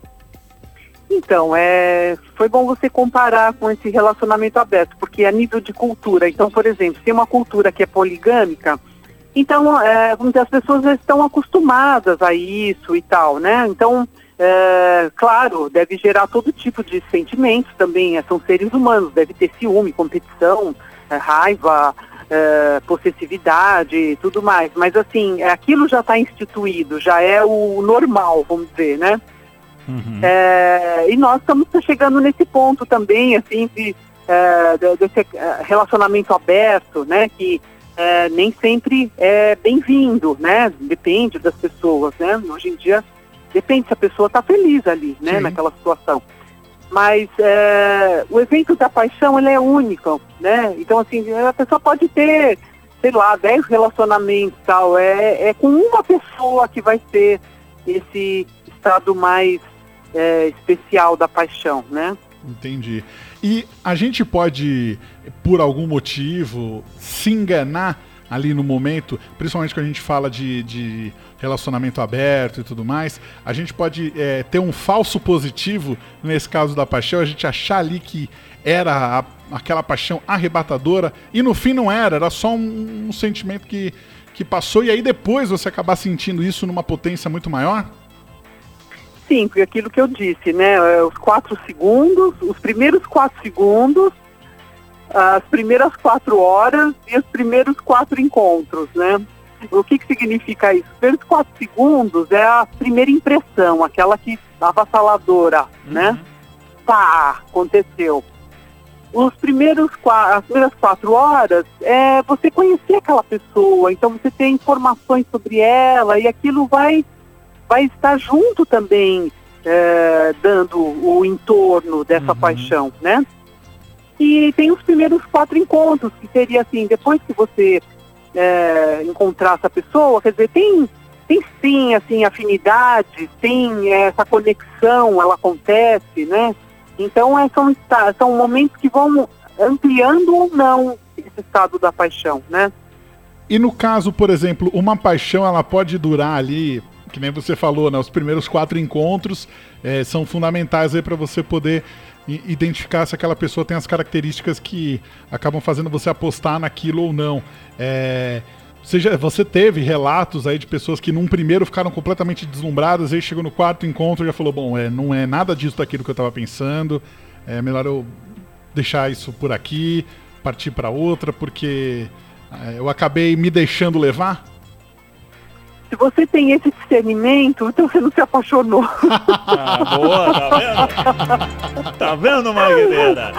Então, é, foi bom você comparar com esse relacionamento aberto, porque a nível de cultura, então, por exemplo, tem uma cultura que é poligâmica, então, é, vamos dizer, as pessoas já estão acostumadas a isso e tal, né? Então, é, claro, deve gerar todo tipo de sentimentos também, é, são seres humanos, deve ter ciúme, competição, é, raiva, é, possessividade e tudo mais. Mas assim, aquilo já está instituído, já é o normal, vamos dizer, né? Uhum. É, e nós estamos chegando nesse ponto também, assim, de, é, desse relacionamento aberto, né? Que é, nem sempre é bem-vindo, né? Depende das pessoas, né? Hoje em dia Depende se a pessoa está feliz ali, né, Sim. naquela situação. Mas é, o evento da paixão, ele é único, né? Então, assim, a pessoa pode ter, sei lá, 10 relacionamentos e tal. É, é com uma pessoa que vai ter esse estado mais é, especial da paixão, né?
Entendi. E a gente pode, por algum motivo, se enganar ali no momento, principalmente quando a gente fala de, de relacionamento aberto e tudo mais, a gente pode é, ter um falso positivo nesse caso da paixão, a gente achar ali que era a, aquela paixão arrebatadora e no fim não era, era só um, um sentimento que, que passou e aí depois você acabar sentindo isso numa potência muito maior?
Aquilo que eu disse, né? É, os quatro segundos, os primeiros quatro segundos as primeiras quatro horas e os primeiros quatro encontros, né? O que, que significa isso? Os primeiros quatro segundos é a primeira impressão, aquela que avassaladora, uhum. né? Pá, aconteceu. Os primeiros, as primeiras quatro horas é você conhecer aquela pessoa, então você tem informações sobre ela e aquilo vai, vai estar junto também, é, dando o entorno dessa uhum. paixão, né? E tem os primeiros quatro encontros, que seria assim, depois que você é, encontrar essa pessoa, quer dizer, tem, tem sim, assim, afinidade, tem essa conexão, ela acontece, né? Então, é, são, são momentos que vão ampliando ou não esse estado da paixão, né?
E no caso, por exemplo, uma paixão, ela pode durar ali, que nem você falou, né? Os primeiros quatro encontros é, são fundamentais aí para você poder identificar se aquela pessoa tem as características que acabam fazendo você apostar naquilo ou não. É, você, já, você teve relatos aí de pessoas que num primeiro ficaram completamente deslumbradas, aí chegou no quarto encontro e já falou, bom, é, não é nada disso daquilo que eu estava pensando, é melhor eu deixar isso por aqui, partir para outra, porque é, eu acabei me deixando levar?
Se você tem esse discernimento, então você não se apaixonou.
ah, boa, tá vendo? Tá vendo, Magdalena?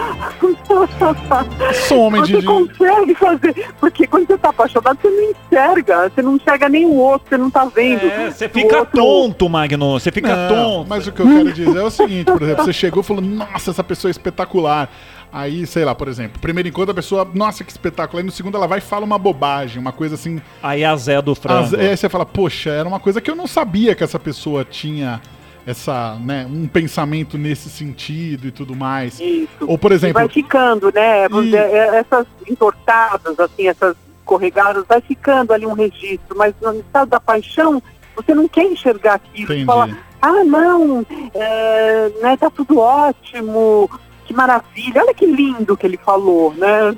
Sou homem
você
de...
consegue fazer, porque quando você tá apaixonado, você não enxerga, você não enxerga nem o outro, você não tá vendo.
É, você fica outro... tonto, Magno, você fica não, tonto.
Mas o que eu quero dizer é o seguinte, por exemplo, você chegou e falou, nossa, essa pessoa é espetacular. Aí, sei lá, por exemplo, primeiro encontro a pessoa, nossa, que espetáculo. Aí no segundo ela vai e fala uma bobagem, uma coisa assim.
Aí a Zé do frango.
Aí você fala, poxa, era uma coisa que eu não sabia que essa pessoa tinha essa, né, um pensamento nesse sentido e tudo mais.
Isso.
Ou, por exemplo.
E vai ficando, né? E... É, essas entortadas, assim, essas corregadas, vai ficando ali um registro, mas no estado da paixão, você não quer enxergar aquilo. Entendi. Você fala, ah, não, é, né, tá tudo ótimo, que maravilha, olha que lindo que ele falou, né?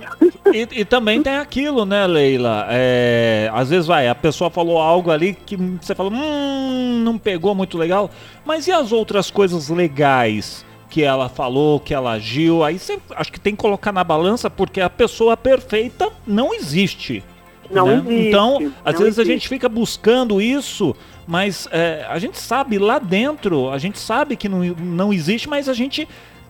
E, e também tem aquilo, né, Leila? É, às vezes vai, a pessoa falou algo ali que você fala, hum, não pegou muito legal, mas e as outras coisas legais? que ela falou, que ela agiu, aí você acho que tem que colocar na balança porque a pessoa perfeita não existe.
Não né? existe.
Então, às vezes
existe.
a gente fica buscando isso, mas é, a gente sabe lá dentro, a gente sabe que não, não existe, mas a gente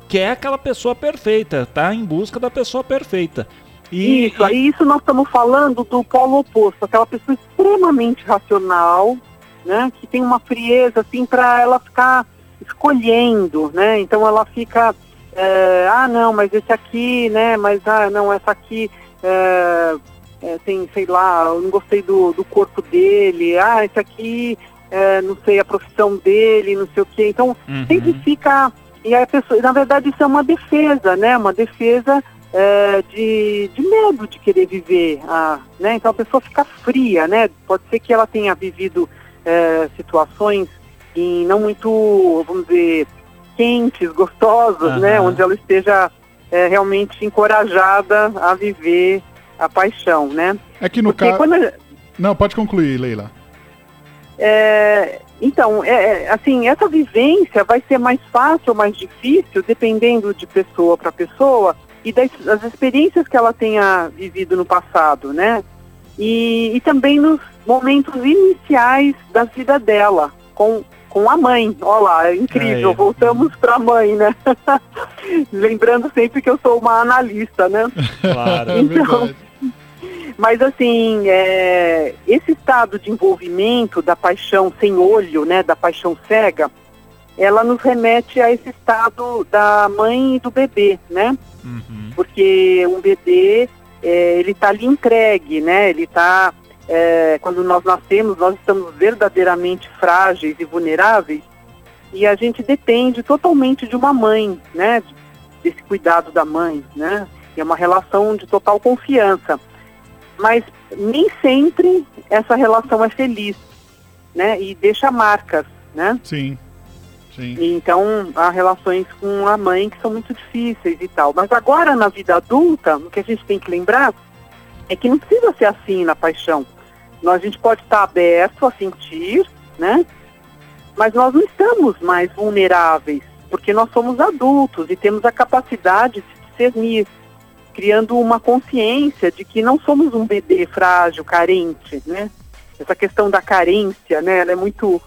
quer aquela pessoa perfeita, tá em busca da pessoa perfeita.
E isso, aí isso nós estamos falando do polo oposto, aquela pessoa extremamente racional, né, que tem uma frieza assim para ela ficar escolhendo, né? Então ela fica, é, ah não, mas esse aqui, né? Mas ah não, essa aqui é, é, tem, sei lá, eu não gostei do, do corpo dele, ah esse aqui, é, não sei a profissão dele, não sei o quê. Então uhum. sempre fica e a pessoa, na verdade, isso é uma defesa, né? Uma defesa é, de, de medo de querer viver. Ah, né? Então a pessoa fica fria, né? Pode ser que ela tenha vivido é, situações em não muito, vamos dizer, quentes, gostosas, né?
Aham.
Onde ela esteja é, realmente encorajada a viver a paixão, né?
É que no caso.
quando
Não, pode concluir, Leila.
É, então, é, é, assim, essa vivência vai ser mais fácil ou mais difícil, dependendo de pessoa para pessoa e das, das experiências que ela tenha vivido no passado, né? E, e também nos momentos iniciais da vida dela, com, com a mãe. Olha lá, é incrível,
Aí.
voltamos para a mãe, né? Lembrando sempre que eu sou uma analista, né?
Claro.
É
Então,
verdade.
Mas assim, é, esse estado de envolvimento da paixão sem olho, né, da paixão cega, ela nos remete a esse estado da mãe e do bebê, né?
Uhum.
Porque um bebê, é, ele está ali entregue, né? Ele está, quando nós nascemos, nós estamos verdadeiramente frágeis e vulneráveis e a gente depende totalmente de uma mãe, né? Desse cuidado da mãe, né? É uma relação de total confiança mas nem sempre essa relação é feliz, né? E deixa marcas, né?
Sim. Sim.
Então há relações com a mãe que são muito difíceis e tal. Mas agora na vida adulta, o que a gente tem que lembrar é que não precisa ser assim na paixão. Nós, a gente pode estar aberto a sentir, né? Mas nós não estamos mais vulneráveis, porque nós somos adultos e temos a capacidade de discernir criando uma consciência de que não somos um bebê frágil, carente, né? Essa questão da carência, né? Ela é muito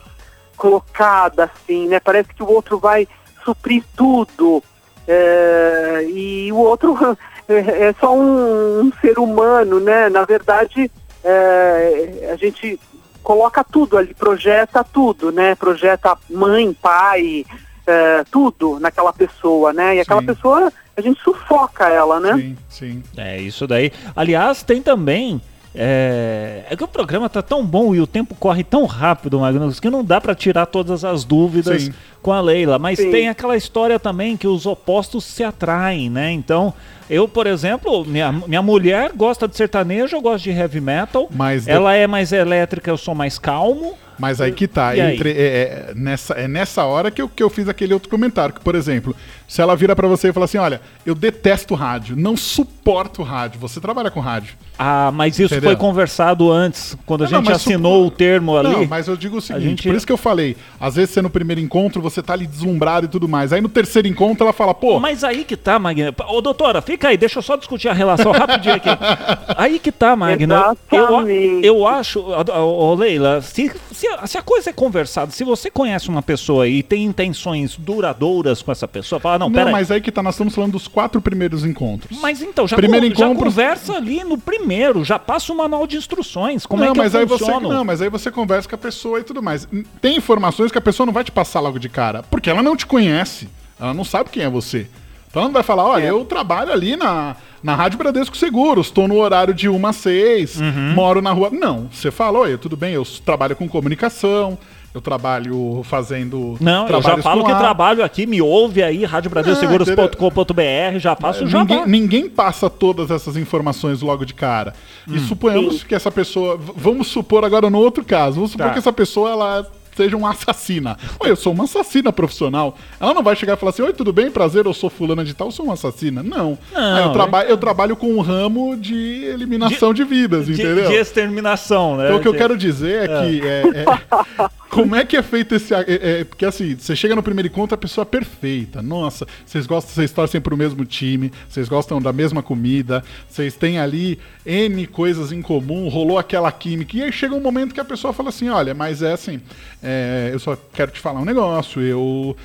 colocada assim, né? Parece que o outro vai suprir tudo é, e o outro é só um, um, ser humano, né? Na verdade, é, a gente coloca tudo ali, projeta tudo, né? Projeta mãe, pai, é, tudo naquela pessoa, né? E aquela
Sim.
pessoa a gente sufoca ela, né?
Sim, sim.
É isso daí. Aliás, tem também. É, é que o programa tá tão bom e o tempo corre tão rápido, Magnus, que não dá pra tirar todas as dúvidas
Sim.
com a Leila. Mas
Sim.
tem aquela história também que os opostos se atraem, né? Então, eu, por exemplo, minha, minha mulher gosta de sertanejo, eu gosto de heavy metal.
Mas de-
Ela é mais elétrica, eu sou mais calmo.
Mas aí que tá, entre- é, é, nessa, é nessa hora que eu, que eu fiz aquele outro comentário. Que, por exemplo, se ela vira pra você e fala assim: olha, eu detesto rádio, não suporto rádio. Você trabalha com rádio.
Ah, mas isso
Entendeu?
foi conversado antes, quando a
Não, não,
gente
mas
assinou
supo-
o termo ali.
Não, mas eu digo o seguinte,
gente-
por isso que eu falei, às vezes você no primeiro encontro, você tá ali deslumbrado e tudo mais. Aí no terceiro encontro ela fala, pô,
Mas aí que tá, Magna. Ô, doutora, fica aí, deixa eu só discutir a relação rapidinho aqui. Aí que tá, Magna. Eu,
Exatamente.
eu acho, ô, Leila, se, se, a- se a coisa é conversada, se você conhece uma pessoa e tem intenções duradouras com essa pessoa, fala, não,
não,
pera
mas aí que tá, nós estamos falando dos quatro primeiros encontros.
Mas então, já,
Primeiro
con- já
encontro-
conversa ali no primeiro, já passa o manual de instruções. Como
não,
é que
mas aí você não, mas aí você conversa com a pessoa e tudo mais. Tem informações que a pessoa não vai te passar logo de cara, porque ela não te conhece. Ela não sabe quem é você. Então ela não vai falar, olha,
É.
eu trabalho ali na, na Rádio Bradesco Seguros, estou no horário de 1 a 6,
Uhum.
moro na rua. Não, você fala, oi, tudo bem, eu trabalho com comunicação, eu trabalho fazendo.
Não, eu já falo que trabalho aqui, me ouve aí,
Ah,
radiobradescoseguros.com.br, já faço o jabá.
Ninguém, ninguém passa todas essas informações logo de cara.
Hum.
E suponhamos
Sim.
que essa pessoa. Vamos supor agora no outro caso. Vamos supor
Tá.
que essa pessoa ela seja uma assassina. Oi, eu sou uma assassina profissional. Ela não vai chegar e falar assim: Oi, tudo bem? Prazer, eu sou fulana de tal, sou uma assassina. Não.
Não,
Ah, eu,
é-
traba eu trabalho com um ramo de eliminação de, vidas,
de,
entendeu?
de exterminação, né?
Então o que eu
De-
quero dizer é que é, é, como é que é feito esse é, é, porque assim você chega no primeiro encontro a pessoa é perfeita. Nossa vocês gostam vocês torcem pro mesmo time vocês gostam da mesma comida vocês têm ali n coisas em comum rolou aquela química. E aí chega um momento que a pessoa fala assim olha mas é assim é, eu só quero te falar um negócio eu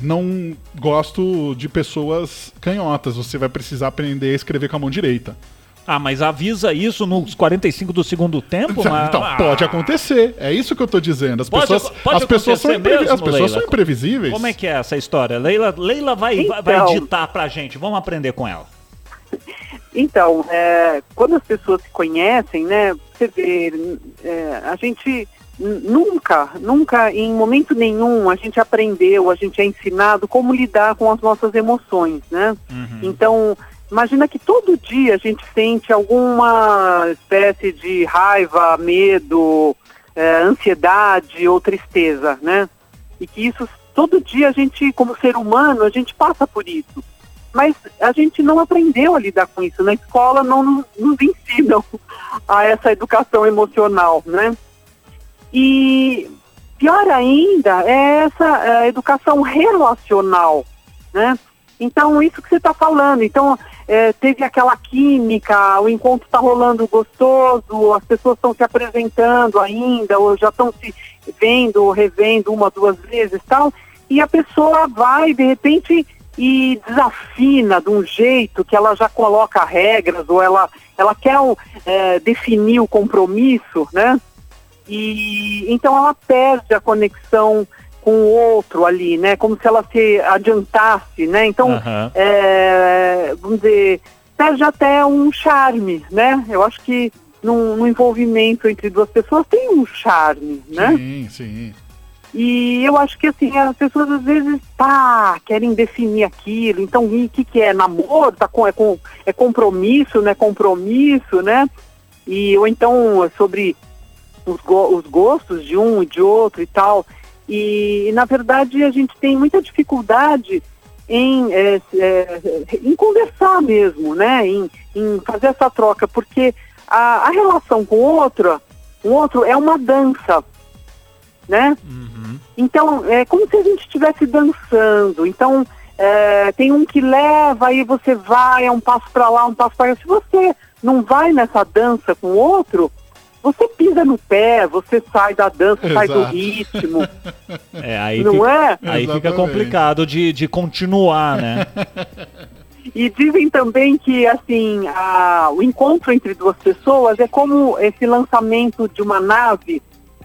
não gosto de pessoas canhotas você vai precisar aprender a escrever com a mão direita
Ah, mas avisa isso nos 45 do segundo tempo? mas-
então,
Ah,
pode acontecer. É isso que eu tô dizendo. As
Pode
pessoas,
pode
as pessoas, são, imprevi-
mesmo,
as pessoas
Leila?
são imprevisíveis.
Como é que é essa história? Leila, Leila vai, vai- vai
Então.
ditar pra gente, vamos aprender com ela.
Então, é, quando as pessoas se conhecem, né, você vê, é, a gente nunca, nunca, em momento nenhum, a gente aprendeu, a gente é ensinado como lidar com as nossas emoções, né? Então, imagina que todo dia a gente sente alguma espécie de raiva, medo, é, ansiedade ou tristeza, né? E que isso todo dia a gente, como ser humano, a gente passa por isso. Mas a gente não aprendeu a lidar com isso. Na escola não nos, nos ensinam a essa educação emocional, né? E pior ainda é essa é, educação relacional, né? Então, isso que você está falando. Então, é, teve aquela química, o encontro está rolando gostoso, as pessoas estão se apresentando ainda, ou já estão se vendo revendo uma, duas vezes tal, e a pessoa vai, de repente, e desafina de um jeito que ela já coloca regras, ou ela, ela quer é, definir o compromisso, né? E então ela perde a conexão com o outro ali, né? Como se ela se adiantasse, né? Então, uhum. é, vamos dizer, perde até um charme, né? Eu acho que no, no, envolvimento entre duas pessoas tem um charme, né?
Sim, sim.
E eu acho que assim, as pessoas às vezes, pá, querem definir aquilo. Então, o que, que é? Namoro? Tá com, é, com, é compromisso, né? Compromisso, né? E, ou então sobre os, go os gostos de um e de outro e tal. E, na verdade, a gente tem muita dificuldade em, é, é, em conversar mesmo, né? Em, em, fazer essa troca, porque a, a relação com o outro, o outro é uma dança, né? Uhum. Então, é como se a gente estivesse dançando. Então, é, tem um que leva, aí você vai, é um passo para lá, um passo para cá. Se você não vai nessa dança com o outro, você pisa no pé, você sai da dança, Exato. sai do ritmo.
É, aí não fica, é? Aí fica complicado de, de continuar, né?
E dizem também que assim a, o encontro entre duas pessoas é como esse lançamento de uma nave,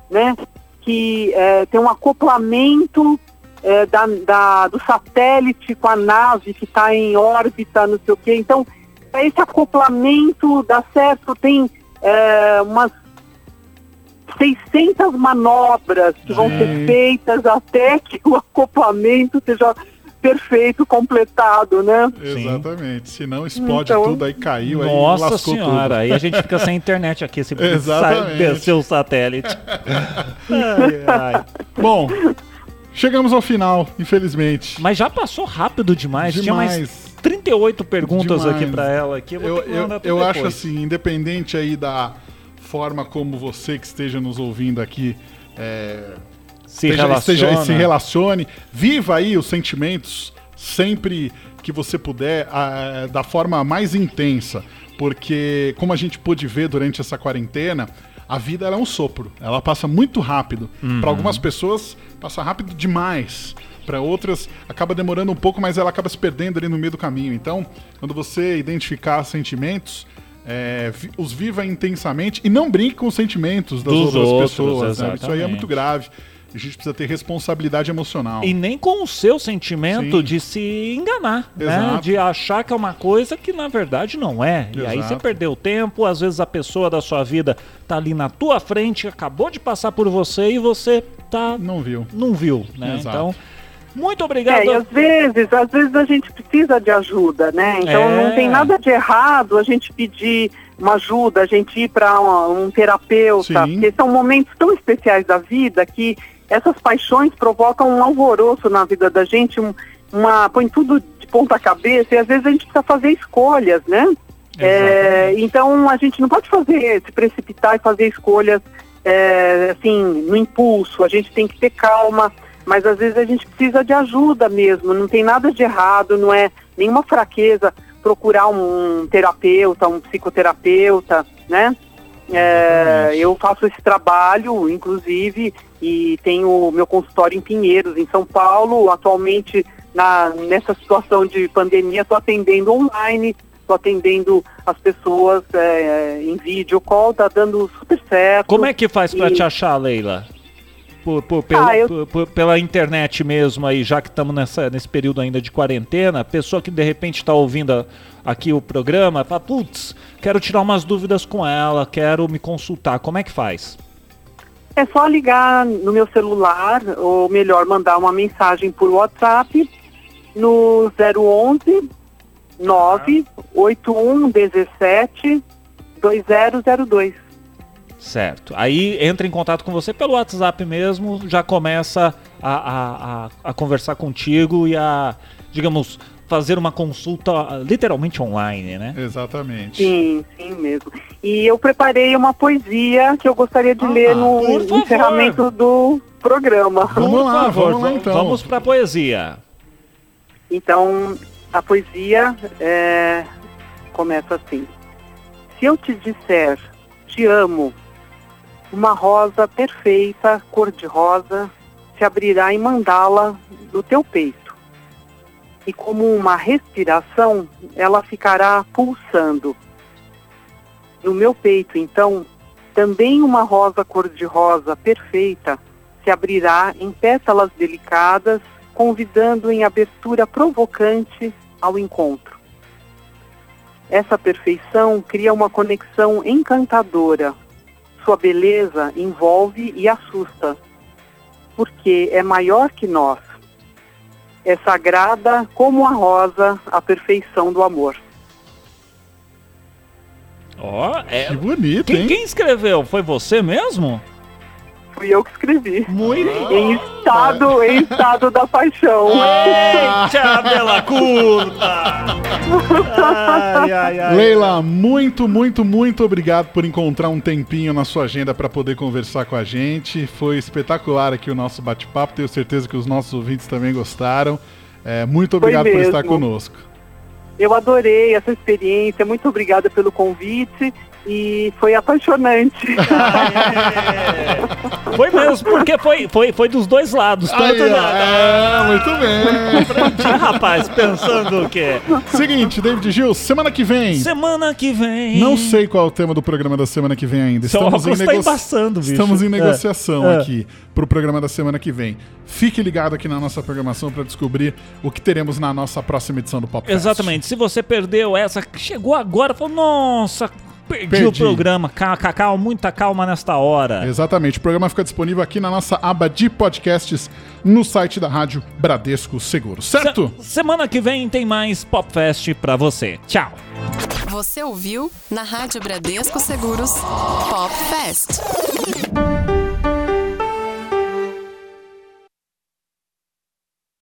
né? Que é, tem um acoplamento é, da, da, do satélite com a nave que está em órbita, não sei o quê. Então, esse acoplamento dá certo, tem é, umas 600 manobras que vão ser feitas até que o acoplamento seja perfeito, completado, né?
Exatamente. Se não explode então, tudo, aí caiu, aí
Nossa senhora, tudo. aí a gente fica sem internet aqui, se descer o satélite.
ai, ai. Bom, chegamos ao final, infelizmente.
Mas já passou rápido demais. demais. Tinha mais 38 perguntas demais. aqui para ela. Aqui.
Eu, eu, eu, eu acho assim, independente aí da forma como você que esteja nos ouvindo aqui é, se, esteja, relaciona. Esteja, se relacione, viva aí os sentimentos sempre que você puder, a, da forma mais intensa, porque como a gente pôde ver durante essa quarentena, a vida é um sopro, ela passa muito rápido. Uhum. Para algumas pessoas passa rápido demais. Para outras acaba demorando um pouco, mas ela acaba se perdendo ali no meio do caminho. Então, quando você identificar sentimentos, é, os viva intensamente e não brinque com os sentimentos das Dos outras outros, pessoas. Né? Isso aí é muito grave. A gente precisa ter responsabilidade emocional.
E nem com o seu sentimento Sim. de se enganar, né? De achar que é uma coisa que na verdade não é. Exato. E aí você perdeu tempo, às vezes a pessoa da sua vida tá ali na tua frente, acabou de passar por você e você tá
não viu.
Não viu, né? Exato. Então, muito obrigado. É,
e às vezes, às vezes a gente precisa de ajuda, né? Então é. não tem nada de errado a gente pedir uma ajuda, a gente ir para um, um, terapeuta, Sim. porque são momentos tão especiais da vida que essas paixões provocam um alvoroço na vida da gente, um, uma põe tudo de ponta cabeça e às vezes a gente precisa fazer escolhas, né? É, então a gente não pode fazer se precipitar e fazer escolhas é, assim no impulso. A gente tem que ter calma mas às vezes a gente precisa de ajuda mesmo, não tem nada de errado, não é nenhuma fraqueza procurar um terapeuta, um psicoterapeuta, né? É, eu faço esse trabalho, inclusive, e tenho meu consultório em Pinheiros, em São Paulo. Atualmente, na, nessa situação de pandemia, estou atendendo online, estou atendendo as pessoas é, em vídeo call, tá dando super certo.
Como é que faz para e... te achar, Leila? Por, por, pelo, ah, eu... por, pela internet mesmo aí, já que estamos nesse período ainda de quarentena, pessoa que de repente está ouvindo aqui o programa, fala, putz, quero tirar umas dúvidas com ela, quero me consultar, como é que faz?
É só ligar no meu celular, ou melhor, mandar uma mensagem por WhatsApp no 011 981 17 2002.
Certo. Aí entra em contato com você pelo WhatsApp mesmo, já começa a, a, a, a conversar contigo e a, digamos, fazer uma consulta literalmente online, né?
Exatamente.
Sim, sim mesmo. E eu preparei uma poesia que eu gostaria de
Ah,
ler no encerramento do programa.
Vamos
Por
lá,
favor,
vamos lá então.
Vamos pra poesia.
Então, a poesia é, começa assim. Se eu te disser, te amo, uma rosa perfeita, cor-de-rosa, se abrirá em mandala do teu peito. E como uma respiração, ela ficará pulsando. No meu peito, então, também uma rosa cor-de-rosa perfeita se abrirá em pétalas delicadas, convidando em abertura provocante ao encontro. Essa perfeição cria uma conexão encantadora. Sua beleza envolve e assusta, porque é maior que nós. É sagrada como a rosa, a perfeição do amor.
Ó, é.
Que bonito,
Quem,
hein?
quem escreveu? Foi você mesmo?
Fui eu que escrevi.
Muito.
Em estado, em estado da paixão.
Eita, bela curta! Ai, ai, ai.
Leila, muito, muito, muito obrigado por encontrar um tempinho na sua agenda para poder conversar com a gente. Foi espetacular aqui o nosso bate-papo. Tenho certeza que os nossos ouvintes também gostaram. É, muito obrigado por estar conosco.
Eu adorei essa experiência, muito obrigada pelo convite e foi apaixonante.
Foi mesmo, porque foi, foi, foi dos dois lados. Tanto
Aí,
da,
é, muito bem.
Tinha rapaz pensando o quê?
Seguinte, David Gil, semana que vem.
Semana que vem.
Não sei qual é o tema do programa da semana que vem ainda.
Seu
Estamos em,
óculos tá bicho.
Estamos em
É.
negociação
É.
aqui pro programa da semana que vem. Fique ligado aqui na nossa programação para descobrir o que teremos na nossa próxima edição do Pop
Exatamente. Se você perdeu essa, chegou agora, falou, nossa, perdi, o
Perdi.
programa. Calma, calma, muita calma nesta hora.
Exatamente. O programa fica disponível aqui na nossa aba de podcasts no site da Rádio Bradesco Seguro, certo?
Se- semana que vem tem mais Popfest pra você. Tchau.
Você ouviu na Rádio Bradesco Seguros Pop Fest.